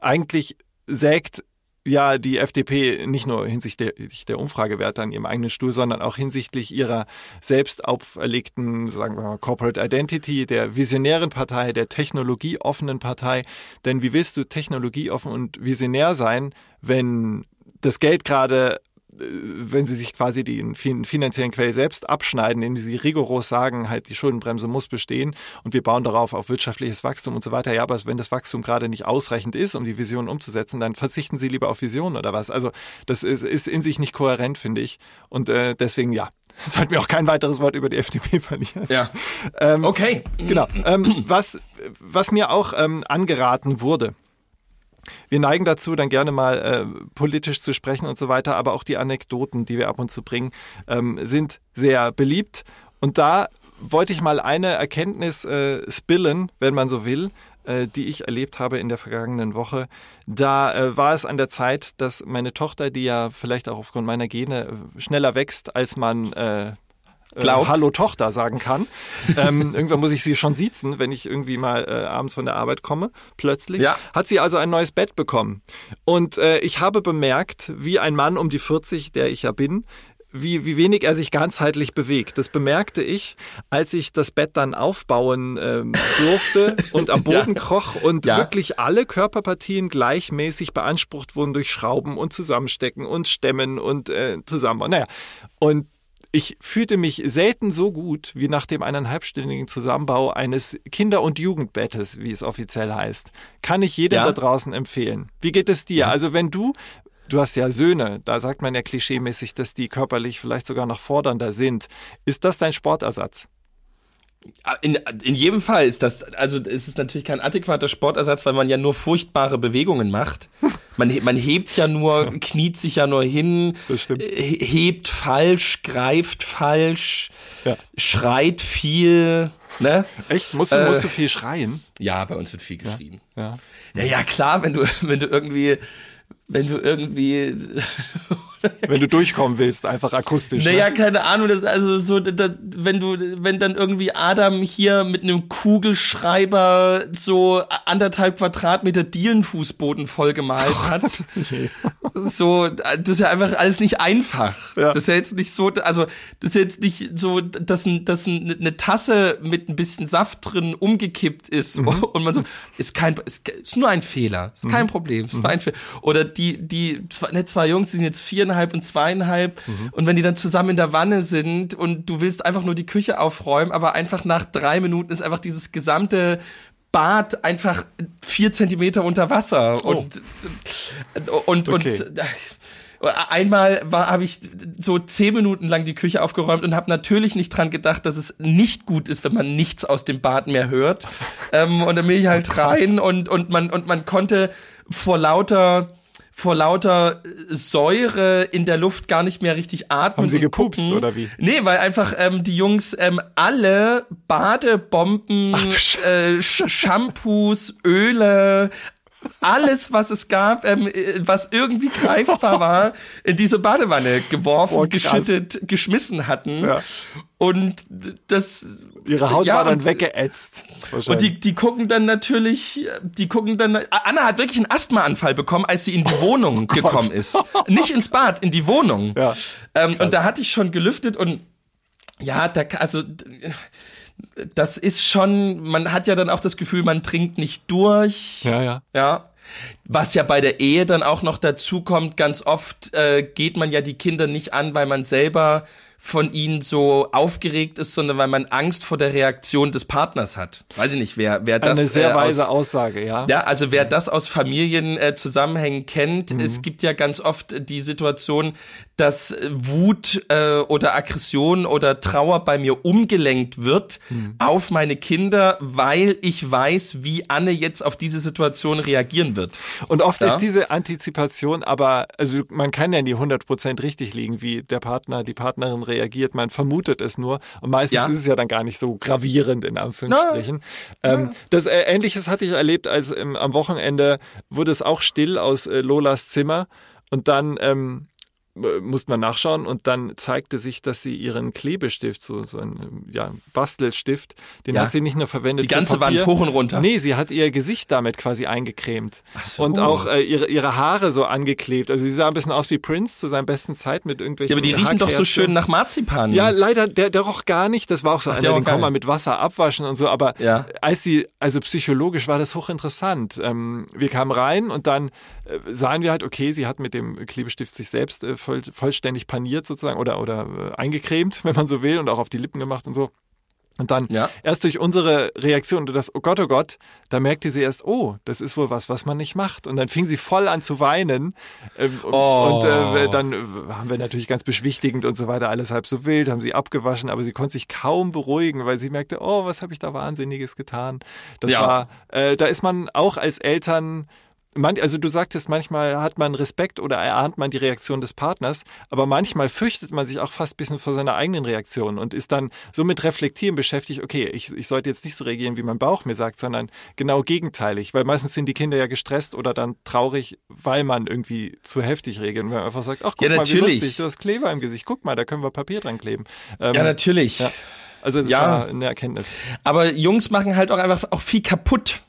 eigentlich sägt ja die FDP nicht nur hinsichtlich der Umfragewerte an ihrem eigenen Stuhl, sondern auch hinsichtlich ihrer selbst auferlegten, sagen wir mal, Corporate Identity, der visionären Partei, der technologieoffenen Partei. Denn wie willst du technologieoffen und visionär sein, wenn das Geld gerade wenn sie sich quasi den finanziellen Quell selbst abschneiden, indem sie rigoros sagen, halt die Schuldenbremse muss bestehen und wir bauen darauf auf wirtschaftliches Wachstum und so weiter. Ja, aber wenn das Wachstum gerade nicht ausreichend ist, um die Vision umzusetzen, dann verzichten sie lieber auf Visionen oder was. Also das ist, ist in sich nicht kohärent, finde ich. Und äh, deswegen ja, sollten wir auch kein weiteres Wort über die FDP verlieren. Ja. Ähm, okay. Genau. Ähm, was, was mir auch ähm, angeraten wurde, wir neigen dazu, dann gerne mal äh, politisch zu sprechen und so weiter, aber auch die Anekdoten, die wir ab und zu bringen, ähm, sind sehr beliebt. Und da wollte ich mal eine Erkenntnis äh, spillen, wenn man so will, äh, die ich erlebt habe in der vergangenen Woche. Da äh, war es an der Zeit, dass meine Tochter, die ja vielleicht auch aufgrund meiner Gene äh, schneller wächst, als man äh, Hallo Tochter sagen kann. ähm, irgendwann muss ich sie schon siezen, wenn ich irgendwie mal äh, abends von der Arbeit komme, plötzlich. Ja. Hat sie also ein neues Bett bekommen. Und äh, ich habe bemerkt, wie ein Mann um die 40, der ich ja bin, wie, wie wenig er sich ganzheitlich bewegt. Das bemerkte ich, als ich das Bett dann aufbauen ähm, durfte und am Boden Ja. kroch und Ja. wirklich alle Körperpartien gleichmäßig beansprucht wurden durch Schrauben und Zusammenstecken und Stemmen und äh, zusammen. Naja, und ich fühlte mich selten so gut wie nach dem eineinhalbstündigen Zusammenbau eines Kinder- und Jugendbettes, wie es offiziell heißt. Kann ich jedem Ja. da draußen empfehlen. Wie geht es dir? Also wenn du, du hast ja Söhne, da sagt man ja klischeemäßig, dass die körperlich vielleicht sogar noch fordernder sind. Ist das dein Sportersatz? In, in jedem Fall ist das, also es ist natürlich kein adäquater Sportersatz, weil man ja nur furchtbare Bewegungen macht. Man, man hebt ja nur, kniet sich ja nur hin, äh, hebt falsch, greift falsch, Ja. schreit viel, ne? Echt? Musst du, Äh. musst du viel schreien? Ja, bei uns wird viel geschrien. Ja. Ja, ja, klar, wenn du, wenn du irgendwie, wenn du irgendwie, Wenn du durchkommen willst, einfach akustisch. naja, ne? keine Ahnung, das, also so, da, wenn du, wenn dann irgendwie Adam hier mit einem Kugelschreiber so anderthalb Quadratmeter Dielenfußboden vollgemalt hat, so, das ist ja einfach alles nicht einfach. Ja. Das ist ja jetzt nicht so, also, das ist jetzt nicht so, dass, ein, dass ein, eine Tasse mit ein bisschen Saft drin umgekippt ist und man so, ist kein, ist, ist nur ein Fehler, ist kein Problem, ist nur ein Fehler. Oder die, die, zwei, ne, zwei Jungs, die sind jetzt viereinhalb und zweieinhalb. Und wenn die dann zusammen in der Wanne sind und du willst einfach nur die Küche aufräumen, aber einfach nach drei Minuten ist einfach dieses gesamte Bad einfach vier Zentimeter unter Wasser. Und, und, Okay. und Einmal habe ich so zehn Minuten lang die Küche aufgeräumt und habe natürlich nicht dran gedacht, dass es nicht gut ist, wenn man nichts aus dem Bad mehr hört. ähm, und dann bin ich halt rein und und man und man konnte vor lauter vor lauter Säure in der Luft gar nicht mehr richtig atmen. Haben sie gepupst, gucken. oder wie? Nee, weil einfach ähm, die Jungs ähm, alle Badebomben, Sch- äh, Sch Shampoos, Öle, alles, was es gab, ähm, äh, was irgendwie greifbar war, in diese Badewanne geworfen, krass. geschüttet, geschmissen hatten. Ja. Und das. Ihre Haut ja, war dann und- weggeätzt. Und die, die gucken dann natürlich, die gucken dann. Anna hat wirklich einen Asthmaanfall bekommen, als sie in die Wohnung gekommen ist. Nicht ins Bad, in die Wohnung. Ja, ähm, und da hatte ich schon gelüftet und ja, da, also das ist schon, man hat ja dann auch das Gefühl, man trinkt nicht durch. ja, ja. Ja. Was ja bei der Ehe dann auch noch dazu kommt, ganz oft äh, geht man ja die Kinder nicht an, weil man selber von ihnen so aufgeregt ist, sondern weil man Angst vor der Reaktion des Partners hat. Weiß ich nicht, wer, wer das Eine sehr äh, weise aus, Aussage, ja. ja, also wer das aus Familienzusammenhängen äh, kennt, Mhm. es gibt ja ganz oft die Situation, dass äh, Wut äh, oder Aggression oder Trauer bei mir umgelenkt wird Mhm. auf meine Kinder, weil ich weiß, wie Anne jetzt auf diese Situation reagieren wird. Und oft Ja. ist diese Antizipation aber, also man kann ja nie 100% richtig liegen, wie der Partner, die Partnerin reagiert. Man vermutet es nur. Und meistens Ja. ist es ja dann gar nicht so gravierend, in Anführungsstrichen. Ähm, das äh, Ähnliches hatte ich erlebt, als ähm, am Wochenende wurde es auch still aus äh, Lolas Zimmer. Und dann ähm, äh, musste man nachschauen und dann zeigte sich, dass sie ihren Klebestift, so, so ein ähm, ja, Bastelstift, den Ja. hat sie nicht nur verwendet Die ganze Papier. Wand hoch und runter. Nee, sie hat ihr Gesicht damit quasi eingecremt. so. Und auch äh, ihre, ihre Haare so angeklebt. Also sie sah ein bisschen aus wie Prince zu seiner besten Zeit mit irgendwelchen Ja, aber die riechen doch so schön nach Marzipan. Ja, leider, der, der roch gar nicht. Das war auch so Ach, einer, den kann man mit Wasser abwaschen und so. Aber Ja. als sie, also psychologisch war das hochinteressant. Ähm, wir kamen rein und dann äh, sahen wir halt, okay, sie hat mit dem Klebestift sich selbst äh, voll, vollständig paniert sozusagen oder, oder äh, eingecremt, wenn man so will, und auch auf die Lippen gemacht und so. Und dann Ja. erst durch unsere Reaktion und das, oh Gott, oh Gott, da merkte sie erst, oh, das ist wohl was, was man nicht macht. Und dann fing sie voll an zu weinen. Ähm, Oh. Und äh, dann äh, haben wir natürlich ganz beschwichtigend und so weiter, alles halb so wild, haben sie abgewaschen, aber sie konnte sich kaum beruhigen, weil sie merkte, oh, was habe ich da Wahnsinniges getan. Das Ja. war, äh, da ist man auch als Eltern Man, also du sagtest, manchmal hat man Respekt oder erahnt man die Reaktion des Partners, aber manchmal fürchtet man sich auch fast ein bisschen vor seiner eigenen Reaktion und ist dann so mit Reflektieren beschäftigt, okay, ich, ich sollte jetzt nicht so reagieren, wie mein Bauch mir sagt, sondern genau gegenteilig, weil meistens sind die Kinder ja gestresst oder dann traurig, weil man irgendwie zu heftig reagiert und wenn man einfach sagt, ach guck Ja, mal, wie lustig, du hast Kleber im Gesicht, guck mal, da können wir Papier dran kleben. Ähm, Ja, natürlich. ja. Also das Ja. war eine Erkenntnis. Aber Jungs machen halt auch einfach auch viel kaputt.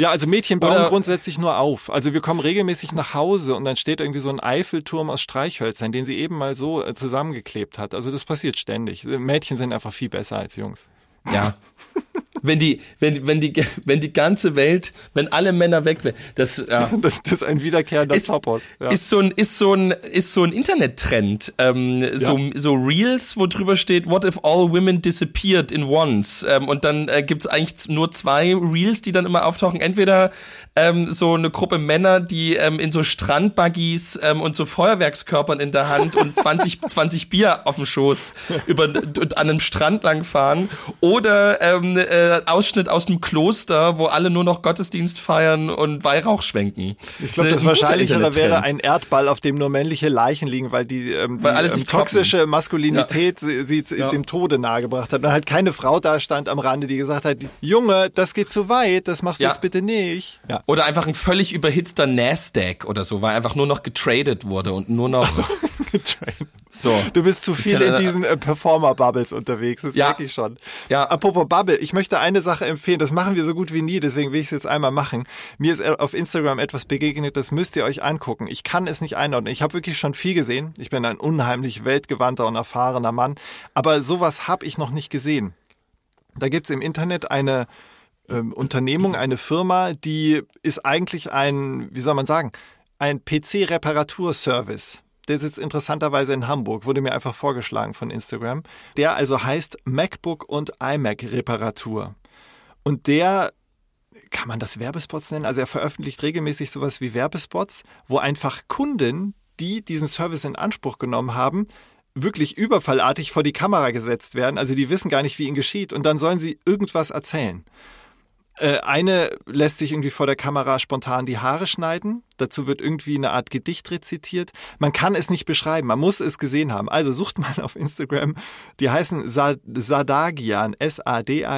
Ja, also Mädchen bauen Oder- grundsätzlich nur auf. Also wir kommen regelmäßig nach Hause und dann steht irgendwie so ein Eiffelturm aus Streichhölzern, den sie eben mal so äh, zusammengeklebt hat. Also das passiert ständig. Mädchen sind einfach viel besser als Jungs. Ja. wenn die, wenn, wenn die, wenn die ganze Welt, wenn alle Männer weg wären, das, ja. Das, das ist ein wiederkehrender ist, Topos. Ja. ist so ein ist so ein ist so ein Internettrend ähm, so so Reels wo drüber steht What if all women disappeared in once ähm, und dann äh, gibt's eigentlich nur zwei Reels die dann immer auftauchen entweder ähm, so eine Gruppe Männer die ähm, in so Strandbuggies ähm, und so Feuerwerkskörpern in der Hand und 20 20 Bier auf dem Schoß über an einem Strand lang fahren oder ähm, äh, Ausschnitt aus dem Kloster wo alle nur noch Gottesdienst feiern und Weihrauch schwenken Ich glaube, das Wahrscheinlichere wäre ein Erdball, auf dem nur männliche Leichen liegen, weil die, ähm, die Weil alle ähm, sich kloppen. toxische Maskulinität sie, sie Ja. dem Tode nahegebracht hat. Und halt keine Frau da stand am Rande, die gesagt hat, Junge, das geht zu weit, das machst du Ja. jetzt bitte nicht. Ja. Oder einfach ein völlig überhitzter Nasdaq oder so, weil einfach nur noch getradet wurde und nur noch so. Du bist zu viel in diesen äh, Performer-Bubbles unterwegs, das Ja. merke ich schon. Ja. Apropos Bubble, ich möchte eine Sache empfehlen, das machen wir so gut wie nie, deswegen will ich es jetzt einmal machen. Mir ist äh, auf Instagram etwas begegnet, das müsst ihr euch angucken. Ich kann es nicht einordnen. Ich habe wirklich schon viel gesehen. Ich bin ein unheimlich weltgewandter und erfahrener Mann, aber sowas habe ich noch nicht gesehen. Da gibt's im Internet eine ähm, Unternehmung, eine Firma, die ist eigentlich ein, wie soll man sagen, ein PC-Reparaturservice. Der sitzt interessanterweise in Hamburg, wurde mir einfach vorgeschlagen von Instagram. Der also heißt MacBook und iMac Reparatur. Und der kann man das Werbespots nennen? Also er veröffentlicht regelmäßig sowas wie Werbespots, wo einfach Kunden, die diesen Service in Anspruch genommen haben, wirklich überfallartig vor die Kamera gesetzt werden. Also die wissen gar nicht, wie ihnen geschieht. Und dann sollen sie irgendwas erzählen. Äh, eine lässt sich irgendwie vor der Kamera spontan die Haare schneiden. Dazu wird irgendwie eine Art Gedicht rezitiert. Man kann es nicht beschreiben, man muss es gesehen haben. Also sucht mal auf Instagram. Die heißen Sa Sadagian, S-A-D-A-G-H-I-A-N.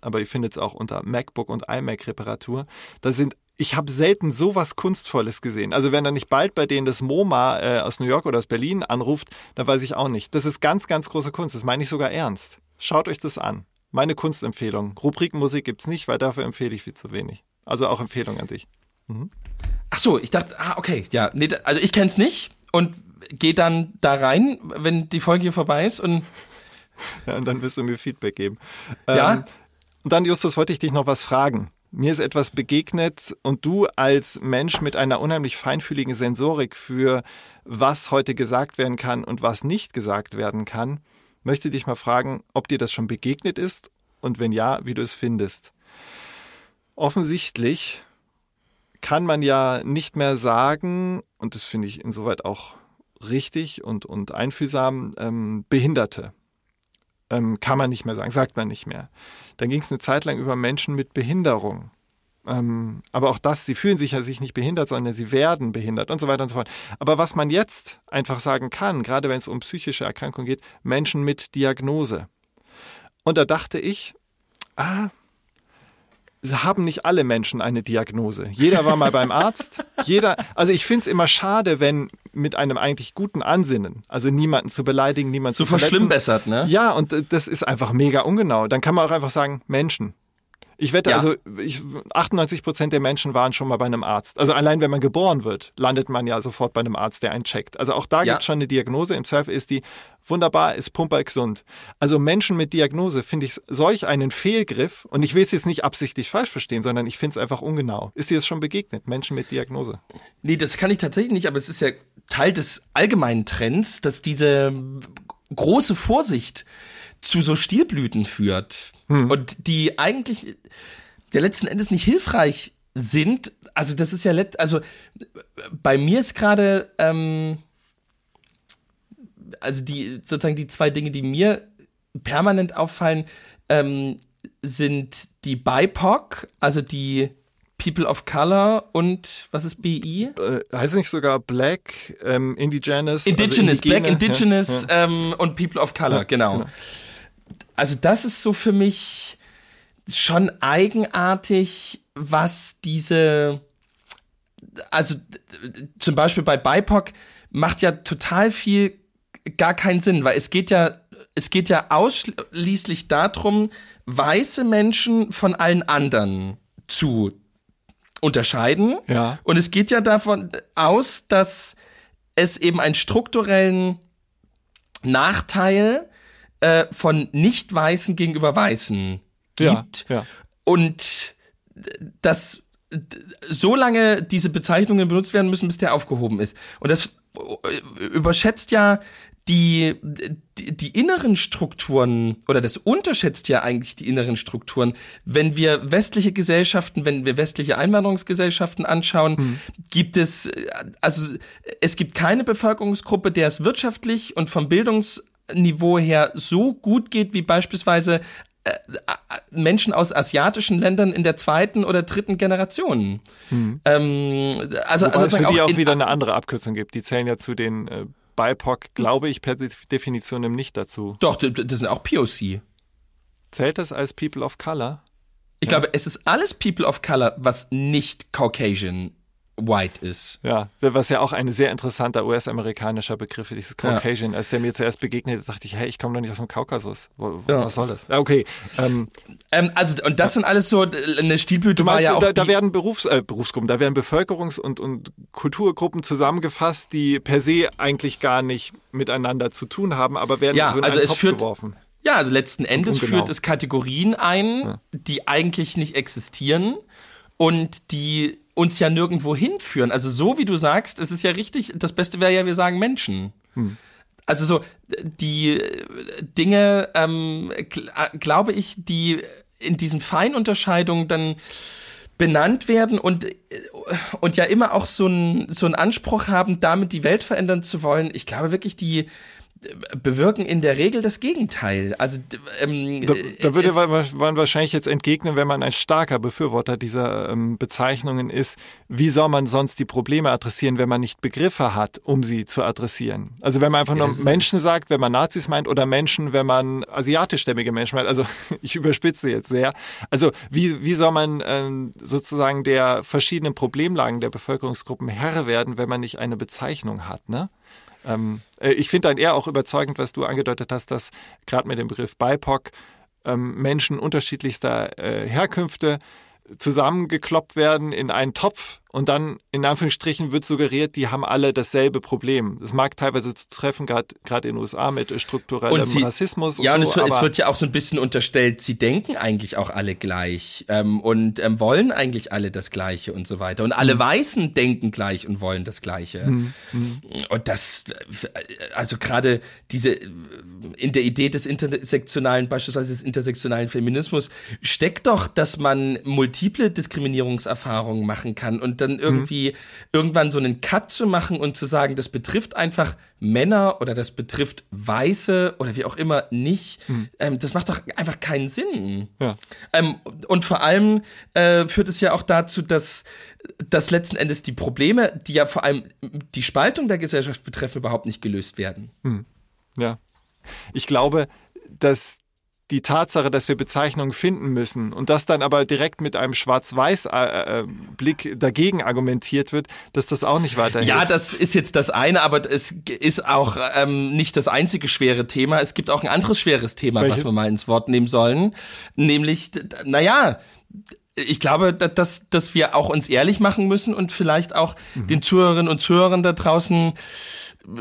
Aber ihr findet es auch unter MacBook und iMac Reparatur. Da sind ich habe selten sowas Kunstvolles gesehen. Also wenn er nicht bald bei denen das MoMA äh, aus New York oder aus Berlin anruft, dann weiß ich auch nicht. Das ist ganz, ganz große Kunst. Das meine ich sogar ernst. Schaut euch das an. Meine Kunstempfehlung. Rubrikenmusik gibt's nicht, weil dafür empfehle ich viel zu wenig. Also auch Empfehlung an dich. Ach so, ich dachte, ah, okay, ja, nee, also ich kenn's nicht und gehe dann da rein, wenn die Folge hier vorbei ist und Ja, und dann wirst du mir Feedback geben. Ja. Ähm, und dann, Justus, wollte ich dich noch was fragen. Mir ist etwas begegnet und du als Mensch mit einer unheimlich feinfühligen Sensorik für was heute gesagt werden kann und was nicht gesagt werden kann, möchte dich mal fragen, ob dir das schon begegnet ist und wenn ja, wie du es findest. Offensichtlich kann man ja nicht mehr sagen, und das finde ich insoweit auch richtig und, und einfühlsam, ähm, Behinderte ähm, kann man nicht mehr sagen, sagt man nicht mehr. Dann ging es eine Zeit lang über Menschen mit Behinderung. Ähm, aber auch das, sie fühlen sich ja sich nicht behindert, sondern sie werden behindert und so weiter und so fort. Aber was man jetzt einfach sagen kann, gerade wenn es um psychische Erkrankungen geht, Menschen mit Diagnose. Und da dachte ich, ah, haben nicht alle Menschen eine Diagnose. Jeder war mal beim Arzt. Jeder, also ich finde es immer schade, wenn mit einem eigentlich guten Ansinnen, also niemanden zu beleidigen, niemanden so zu verletzen. verschlimmbessert, ne? Ja, und äh, das ist einfach mega ungenau. Dann kann man auch einfach sagen, Menschen. Ich wette, Ja. also ich, 98 Prozent der Menschen waren schon mal bei einem Arzt. Also allein wenn man geboren wird, landet man ja sofort bei einem Arzt, der einen checkt. Also auch da Ja. gibt es schon eine Diagnose. Im Zweifel ist die wunderbar, ist pumper gesund. Also Menschen mit Diagnose finde ich solch einen Fehlgriff. Und ich will es jetzt nicht absichtlich falsch verstehen, sondern ich finde es einfach ungenau. Ist dir das schon begegnet? Menschen mit Diagnose? Nee, das kann ich tatsächlich nicht, aber es ist ja Teil des allgemeinen Trends, dass diese große Vorsicht zu so Stilblüten führt und die eigentlich der letzten Endes nicht hilfreich sind. Also das ist ja let also bei mir ist gerade ähm, also die sozusagen die zwei Dinge, die mir permanent auffallen, ähm, sind die BIPOC, also die People of Color und was ist BI? Äh, heißt nicht sogar Black, ähm, Indigenous? also Indigenous, Black Indigene? Indigenous Ja, ja. Ähm, und People of Color, genau. Also das ist so für mich schon eigenartig, was diese, also zum Beispiel bei BIPOC macht ja total viel gar keinen Sinn, weil es geht ja, es geht ja ausschließlich darum, weiße Menschen von allen anderen zu unterscheiden. Ja. Und es geht ja davon aus, dass es eben einen strukturellen Nachteil äh, von Nicht-Weißen gegenüber Weißen Ja, gibt. ja. Und dass solange diese Bezeichnungen benutzt werden müssen, bis der aufgehoben ist. Und das überschätzt ja die, die, die inneren Strukturen oder das unterschätzt ja eigentlich die inneren Strukturen. Wenn wir westliche Gesellschaften, wenn wir westliche Einwanderungsgesellschaften anschauen, gibt es, also es gibt keine Bevölkerungsgruppe, der es wirtschaftlich und vom Bildungsniveau her so gut geht wie beispielsweise äh, Menschen aus asiatischen Ländern in der zweiten oder dritten Generation. Ähm, also, Wobei also es für die auch in- wieder eine andere Abkürzung gibt. Die zählen ja zu den äh, BIPOC, glaube ich, per De- Definition eben nicht dazu. Doch, das sind auch POC. Zählt das als People of Color? Ich glaube, es ist alles People of Color, was nicht Caucasian white ist. Ja, was ja auch ein sehr interessanter US-amerikanischer Begriff ist, dieses Caucasian. Als der mir zuerst begegnete, dachte ich, hey, ich komme doch nicht aus dem Kaukasus. Wo, wo, Ja. Was soll das? Ja, okay. Ähm, Ähm, also, und das sind alles so, eine Stilblüte du war meinst, ja auch. da, da werden Berufs, äh, Berufsgruppen, da werden Bevölkerungs- und, und Kulturgruppen zusammengefasst, die per se eigentlich gar nicht miteinander zu tun haben, aber werden Ja, so in also einen es Topf führt- geworfen. Ja, also letzten Endes ungenau. führt es Kategorien ein, die eigentlich nicht existieren und die uns ja nirgendwo hinführen. Also so wie du sagst, es ist ja richtig, das Beste wäre ja, wir sagen Menschen. Also so die Dinge, ähm, gl äh, glaube ich, die in diesen Feinunterscheidungen dann benannt werden und, äh, und ja immer auch so einen so einen Anspruch haben, damit die Welt verändern zu wollen. Ich glaube wirklich, die bewirken in der Regel das Gegenteil. Also ähm, Da, da würde man wahrscheinlich jetzt entgegnen, wenn man ein starker Befürworter dieser ähm, Bezeichnungen ist, wie soll man sonst die Probleme adressieren, wenn man nicht Begriffe hat, um sie zu adressieren? Also wenn man einfach nur Menschen sagt, wenn man Nazis meint oder Menschen, wenn man asiatischstämmige Menschen meint. Also ich überspitze jetzt sehr. Also wie, wie soll man ähm, sozusagen der verschiedenen Problemlagen der Bevölkerungsgruppen Herr werden, wenn man nicht eine Bezeichnung hat, ne? Ähm, äh, ich finde dann eher auch überzeugend, was du angedeutet hast, dass gerade mit dem Begriff BIPOC ähm, Menschen unterschiedlichster äh, Herkünfte zusammengekloppt werden in einen Topf und dann in Anführungsstrichen wird suggeriert, die haben alle dasselbe Problem. Das mag teilweise zu treffen, gerade in den USA mit strukturellem Und sie- Rassismus und ja, und so. es, wird- es wird ja auch so ein bisschen unterstellt, sie denken eigentlich auch alle gleich ähm, und ähm, wollen eigentlich alle das Gleiche und so weiter. Und alle Mhm. Weißen denken gleich und wollen das Gleiche. Und das, also gerade diese, in der Idee des intersektionalen, beispielsweise des intersektionalen Feminismus, steckt doch, dass man multiple Diskriminierungserfahrungen machen kann und dann irgendwie irgendwann so einen Cut zu machen und zu sagen, das betrifft einfach Männer oder das betrifft Weiße oder wie auch immer nicht, ähm, das macht doch einfach keinen Sinn. Ja. Ähm, und vor allem äh, führt es ja auch dazu, dass, dass letzten Endes die Probleme, die ja vor allem die Spaltung der Gesellschaft betreffen, überhaupt nicht gelöst werden. Ja. Ich glaube, dass die Tatsache, dass wir Bezeichnungen finden müssen und das dann aber direkt mit einem Schwarz-Weiß-Blick dagegen argumentiert wird, dass das auch nicht weiterhilft. Ja, das ist jetzt das eine, aber es ist auch ähm, nicht das einzige schwere Thema. Es gibt auch ein anderes schweres Thema, Welches? was wir mal ins Wort nehmen sollen. Nämlich, naja, ich glaube, da- dass, dass wir auch uns ehrlich machen müssen und vielleicht auch den Zuhörerinnen und Zuhörern da draußen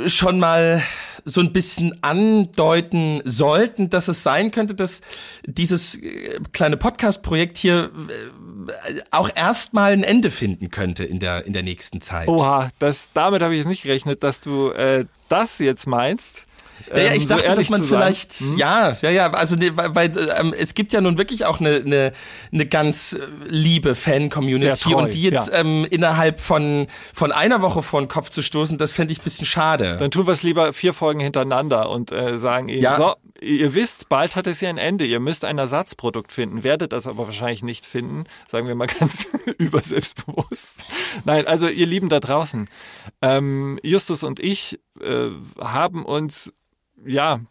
schon mal so ein bisschen andeuten sollten, dass es sein könnte, dass dieses äh, kleine Podcast-Projekt hier äh, auch erstmal ein Ende finden könnte in der, in der nächsten Zeit. Oha, das, damit habe ich jetzt nicht gerechnet, dass du äh, das jetzt meinst. Ja, ja, ähm, ich so dachte, dass man vielleicht, Hm? ja, ja, ja, also ne, weil, ähm, es gibt ja nun wirklich auch eine, eine, eine ganz äh, liebe Fan-Community und die jetzt ja. ähm, innerhalb von, von einer Woche vor den Kopf zu stoßen, das fände ich ein bisschen schade. Dann tun wir es lieber vier Folgen hintereinander und äh, sagen ihnen, Ja. so, ihr wisst, bald hat es ja ein Ende. Ihr müsst ein Ersatzprodukt finden, werdet das aber wahrscheinlich nicht finden, sagen wir mal ganz überselbstbewusst. Nein, also ihr Lieben da draußen, ähm, Justus und ich äh, haben uns ja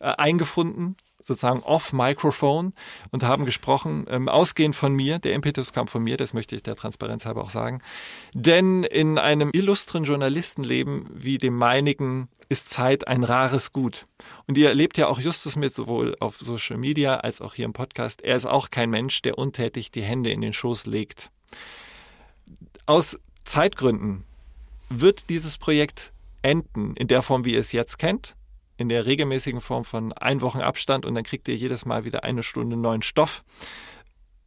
äh, eingefunden sozusagen off-Microphone und haben gesprochen, ähm, ausgehend von mir, der Impetus kam von mir, das möchte ich der Transparenz halber auch sagen. Denn in einem illustren Journalistenleben wie dem meinigen ist Zeit ein rares Gut. Und ihr erlebt ja auch Justus mit, sowohl auf Social Media als auch hier im Podcast. Er ist auch kein Mensch, der untätig die Hände in den Schoß legt. Aus Zeitgründen wird dieses Projekt enden in der Form, wie ihr es jetzt kennt in der regelmäßigen Form von ein Wochen Abstand und dann kriegt ihr jedes Mal wieder eine Stunde neuen Stoff.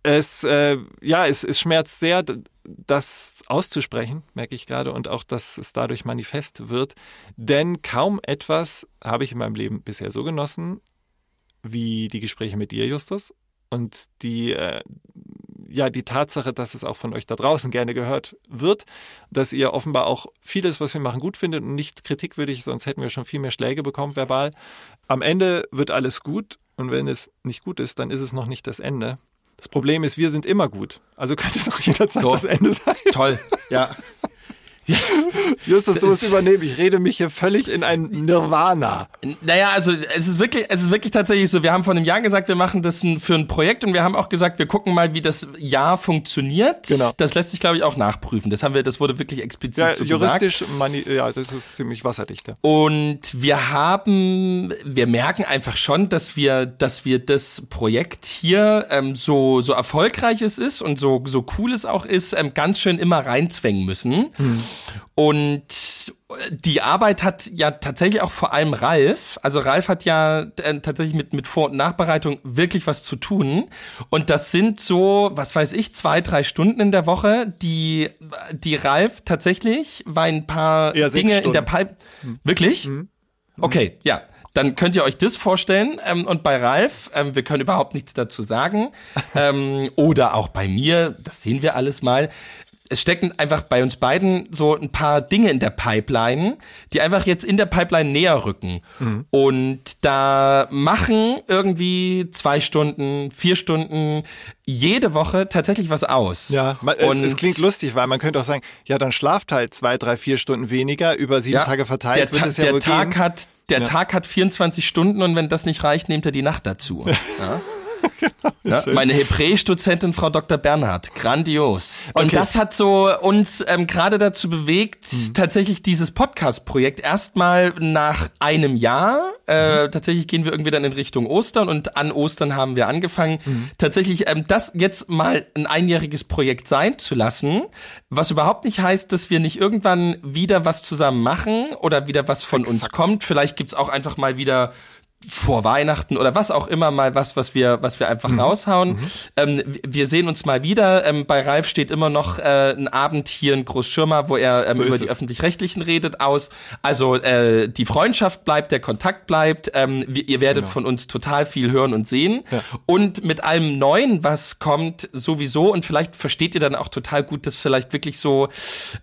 Es, äh, ja, es, es schmerzt sehr, das auszusprechen, merke ich gerade, und auch, dass es dadurch manifest wird. Denn kaum etwas habe ich in meinem Leben bisher so genossen, wie die Gespräche mit dir, Justus, und die, äh, ja, die Tatsache, dass es auch von euch da draußen gerne gehört wird, dass ihr offenbar auch vieles, was wir machen, gut findet und nicht kritikwürdig, sonst hätten wir schon viel mehr Schläge bekommen verbal. Am Ende wird alles gut und wenn es nicht gut ist, dann ist es noch nicht das Ende. Das Problem ist, wir sind immer gut. Also könnte es auch jederzeit so. das Ende sein. Toll, ja. Justus, du musst übernehmen. Ich rede mich hier völlig in ein Nirvana. Naja, also es ist wirklich, es ist wirklich tatsächlich so. Wir haben vor einem Jahr gesagt, wir machen das für ein Projekt und wir haben auch gesagt, wir gucken mal, wie das Jahr funktioniert. Genau. Das lässt sich, glaube ich, auch nachprüfen. Das haben wir, das wurde wirklich explizit ja, so juristisch, gesagt. ja, das ist ziemlich wasserdicht. Ja. Und wir haben, wir merken einfach schon, dass wir, dass wir das Projekt hier ähm, so so erfolgreich es ist und so so cool es auch ist, ähm, ganz schön immer reinzwängen müssen. Hm. Und die Arbeit hat ja tatsächlich auch vor allem Ralf. Also Ralf hat ja äh, tatsächlich mit, mit Vor- und Nachbereitung wirklich was zu tun. Und das sind so, was weiß ich, zwei, drei Stunden in der Woche, die, die Ralf tatsächlich, weil ein paar ja, Dinge Stunden. in der Pipe. Hm. Wirklich? Mhm. Okay, ja dann könnt ihr euch das vorstellen. Ähm, und bei Ralf, ähm, wir können überhaupt nichts dazu sagen. ähm, oder auch bei mir, das sehen wir alles mal es stecken einfach bei uns beiden so ein paar Dinge in der Pipeline, die einfach jetzt in der Pipeline näher rücken. Mhm. Und da machen irgendwie zwei Stunden, vier Stunden jede Woche tatsächlich was aus. Ja, man, und es, es, klingt lustig, weil man könnte auch sagen, ja, dann schlaft halt zwei, drei, vier Stunden weniger über sieben ja, Tage verteilt. Der, wird es ja der Tag gehen. hat der ja. Tag hat 24 Stunden und wenn das nicht reicht, nehmt er die Nacht dazu. Ja? genau, ja, meine Hebräisch-Dozentin Frau Dr. Bernhard, grandios. Und okay. das hat so uns ähm, gerade dazu bewegt, mhm. tatsächlich dieses Podcast-Projekt erstmal nach einem Jahr, äh, mhm. tatsächlich gehen wir irgendwie dann in Richtung Ostern und an Ostern haben wir angefangen, mhm. tatsächlich ähm, das jetzt mal ein einjähriges Projekt sein zu lassen, was überhaupt nicht heißt, dass wir nicht irgendwann wieder was zusammen machen oder wieder was von Exakt. uns kommt. Vielleicht gibt's auch einfach mal wieder vor Weihnachten oder was auch immer mal was, was wir, was wir einfach mhm. raushauen. Mhm. Ähm, wir sehen uns mal wieder. Ähm, bei Ralf steht immer noch äh, ein Abend hier in Großschirmer, wo er ähm, so über die öffentlich-rechtlichen redet aus. Also äh, die Freundschaft bleibt, der Kontakt bleibt. Ähm, wir, ihr werdet genau. von uns total viel hören und sehen. Ja. Und mit allem Neuen, was kommt, sowieso. Und vielleicht versteht ihr dann auch total gut, dass vielleicht wirklich so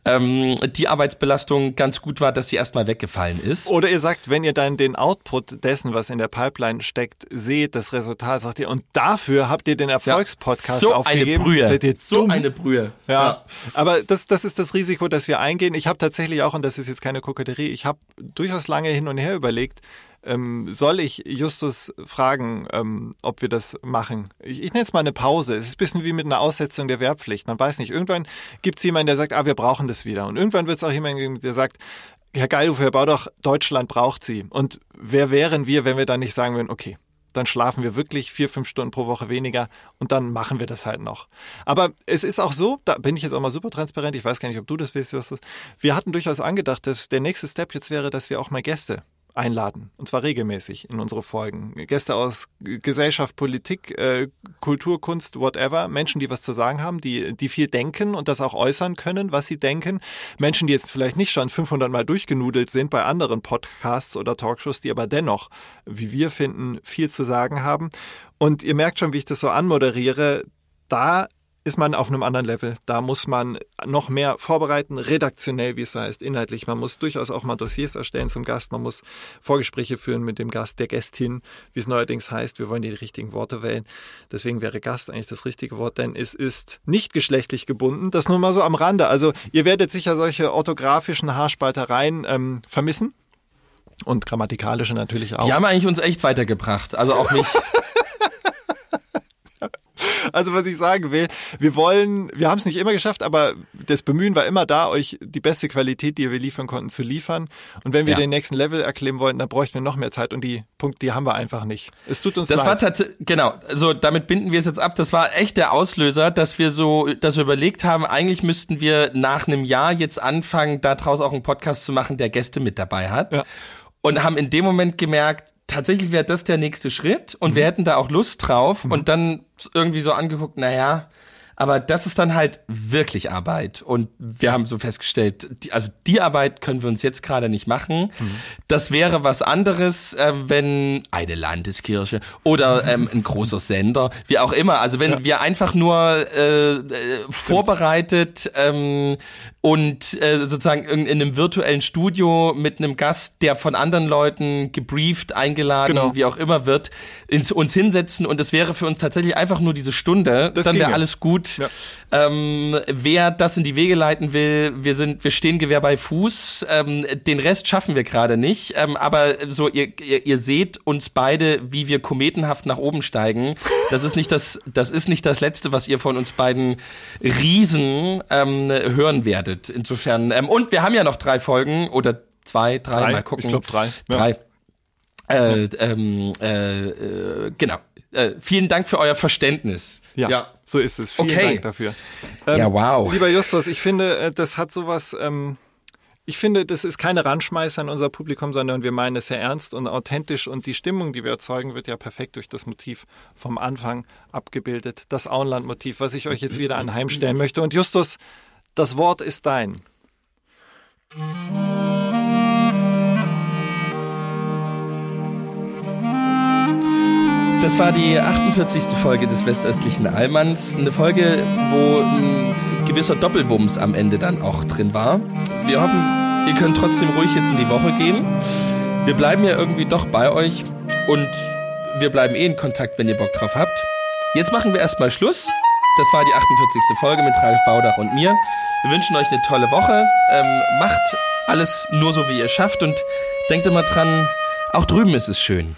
ähm, die Arbeitsbelastung ganz gut war, dass sie erstmal weggefallen ist. Oder ihr sagt, wenn ihr dann den Output dessen, was was in der Pipeline steckt, seht das Resultat, sagt ihr, und dafür habt ihr den Erfolgspodcast ja, so aufgegeben. Eine Brühe. Seid ihr so eine Brühe. Ja. ja. Aber das, das ist das Risiko, das wir eingehen. Ich habe tatsächlich auch, und das ist jetzt keine Koketterie, ich habe durchaus lange hin und her überlegt, ähm, soll ich Justus fragen, ähm, ob wir das machen? Ich, ich nenne es mal eine Pause. Es ist ein bisschen wie mit einer Aussetzung der Wehrpflicht. Man weiß nicht, irgendwann gibt es jemanden, der sagt, ah, wir brauchen das wieder. Und irgendwann wird es auch jemanden geben, der sagt, Herr Geilhofer, Herr Baudach, Deutschland braucht Sie. Und wer wären wir, wenn wir dann nicht sagen würden, okay, dann schlafen wir wirklich vier, fünf Stunden pro Woche weniger und dann machen wir das halt noch. Aber es ist auch so, da bin ich jetzt auch mal super transparent, ich weiß gar nicht, ob du das weißt, wir hatten durchaus angedacht, dass der nächste Step jetzt wäre, dass wir auch mal Gäste einladen. Und zwar regelmäßig in unsere Folgen. Gäste aus Gesellschaft, Politik, äh, Kultur, Kunst, whatever. Menschen, die was zu sagen haben, die, die viel denken und das auch äußern können, was sie denken. Menschen, die jetzt vielleicht nicht schon 500 Mal durchgenudelt sind bei anderen Podcasts oder Talkshows, die aber dennoch, wie wir finden, viel zu sagen haben. Und ihr merkt schon, wie ich das so anmoderiere. Da ist man auf einem anderen Level. Da muss man noch mehr vorbereiten, redaktionell, wie es heißt, inhaltlich. Man muss durchaus auch mal Dossiers erstellen zum Gast. Man muss Vorgespräche führen mit dem Gast, der Gästin, wie es neuerdings heißt. Wir wollen die richtigen Worte wählen. Deswegen wäre Gast eigentlich das richtige Wort, denn es ist nicht geschlechtlich gebunden. Das nur mal so am Rande. Also ihr werdet sicher solche orthografischen Haarspaltereien ähm, vermissen. Und grammatikalische natürlich auch. Die haben eigentlich uns echt weitergebracht. Also auch mich. Also was ich sagen will, wir wollen, wir haben es nicht immer geschafft, aber das Bemühen war immer da, euch die beste Qualität, die wir liefern konnten, zu liefern. Und wenn wir Ja. den nächsten Level erklimmen wollten, dann bräuchten wir noch mehr Zeit und die Punkte, die haben wir einfach nicht. Es tut uns Das war leid. tatsächlich, genau, so damit binden wir es jetzt ab. Das war echt der Auslöser, dass wir so, dass wir überlegt haben, eigentlich müssten wir nach einem Jahr jetzt anfangen, daraus auch einen Podcast zu machen, der Gäste mit dabei hat. Ja. Und haben in dem Moment gemerkt, tatsächlich wäre das der nächste Schritt und wir hätten da auch Lust drauf und dann irgendwie so angeguckt, naja, aber das ist dann halt wirklich Arbeit. Und wir haben so festgestellt, die, also die Arbeit können wir uns jetzt gerade nicht machen. Das wäre was anderes, äh, wenn eine Landeskirche oder ähm, ein großer Sender, wie auch immer. Also wenn wir einfach nur äh, äh, vorbereitet ähm, und äh, sozusagen in, in einem virtuellen Studio mit einem Gast, der von anderen Leuten gebrieft, eingeladen, Genau. wie auch immer wird, ins, uns hinsetzen und es wäre für uns tatsächlich einfach nur diese Stunde, Das dann wäre alles gut. Ja. Ähm, wer das in die Wege leiten will, wir sind, wir stehen Gewehr bei Fuß. Ähm, den Rest schaffen wir gerade nicht. Ähm, aber so, ihr, ihr, ihr seht uns beide, wie wir kometenhaft nach oben steigen. Das ist nicht das, das ist nicht das Letzte, was ihr von uns beiden Riesen ähm, hören werdet. Insofern, ähm, und wir haben ja noch drei Folgen oder zwei, drei, Drei. mal gucken. Ich glaub, drei. Ja. Drei. Äh, ähm, äh, äh, genau. Äh, vielen Dank für euer Verständnis. Ja, so ist es. Vielen Okay. Dank dafür. Ähm, Ja, wow. Lieber Justus, ich finde, äh, das hat sowas, ähm, ich finde, das ist keine Randschmeißer in unser Publikum, sondern wir meinen es sehr ernst und authentisch und die Stimmung, die wir erzeugen, wird ja perfekt durch das Motiv vom Anfang abgebildet. Das Auenland-Motiv, was ich euch jetzt wieder anheimstellen möchte. Und Justus, das Wort ist dein. Das war die 48. Folge des Westöstlichen Allmanns. Eine Folge, wo ein gewisser Doppelwumms am Ende dann auch drin war. Wir hoffen, ihr könnt trotzdem ruhig jetzt in die Woche gehen. Wir bleiben ja irgendwie doch bei euch und wir bleiben eh in Kontakt, wenn ihr Bock drauf habt. Jetzt machen wir erstmal Schluss. Das war die 48. Folge mit Ralf Baudach und mir. Wir wünschen euch eine tolle Woche. Ähm, macht alles nur so, wie ihr schafft und denkt immer dran, auch drüben ist es schön.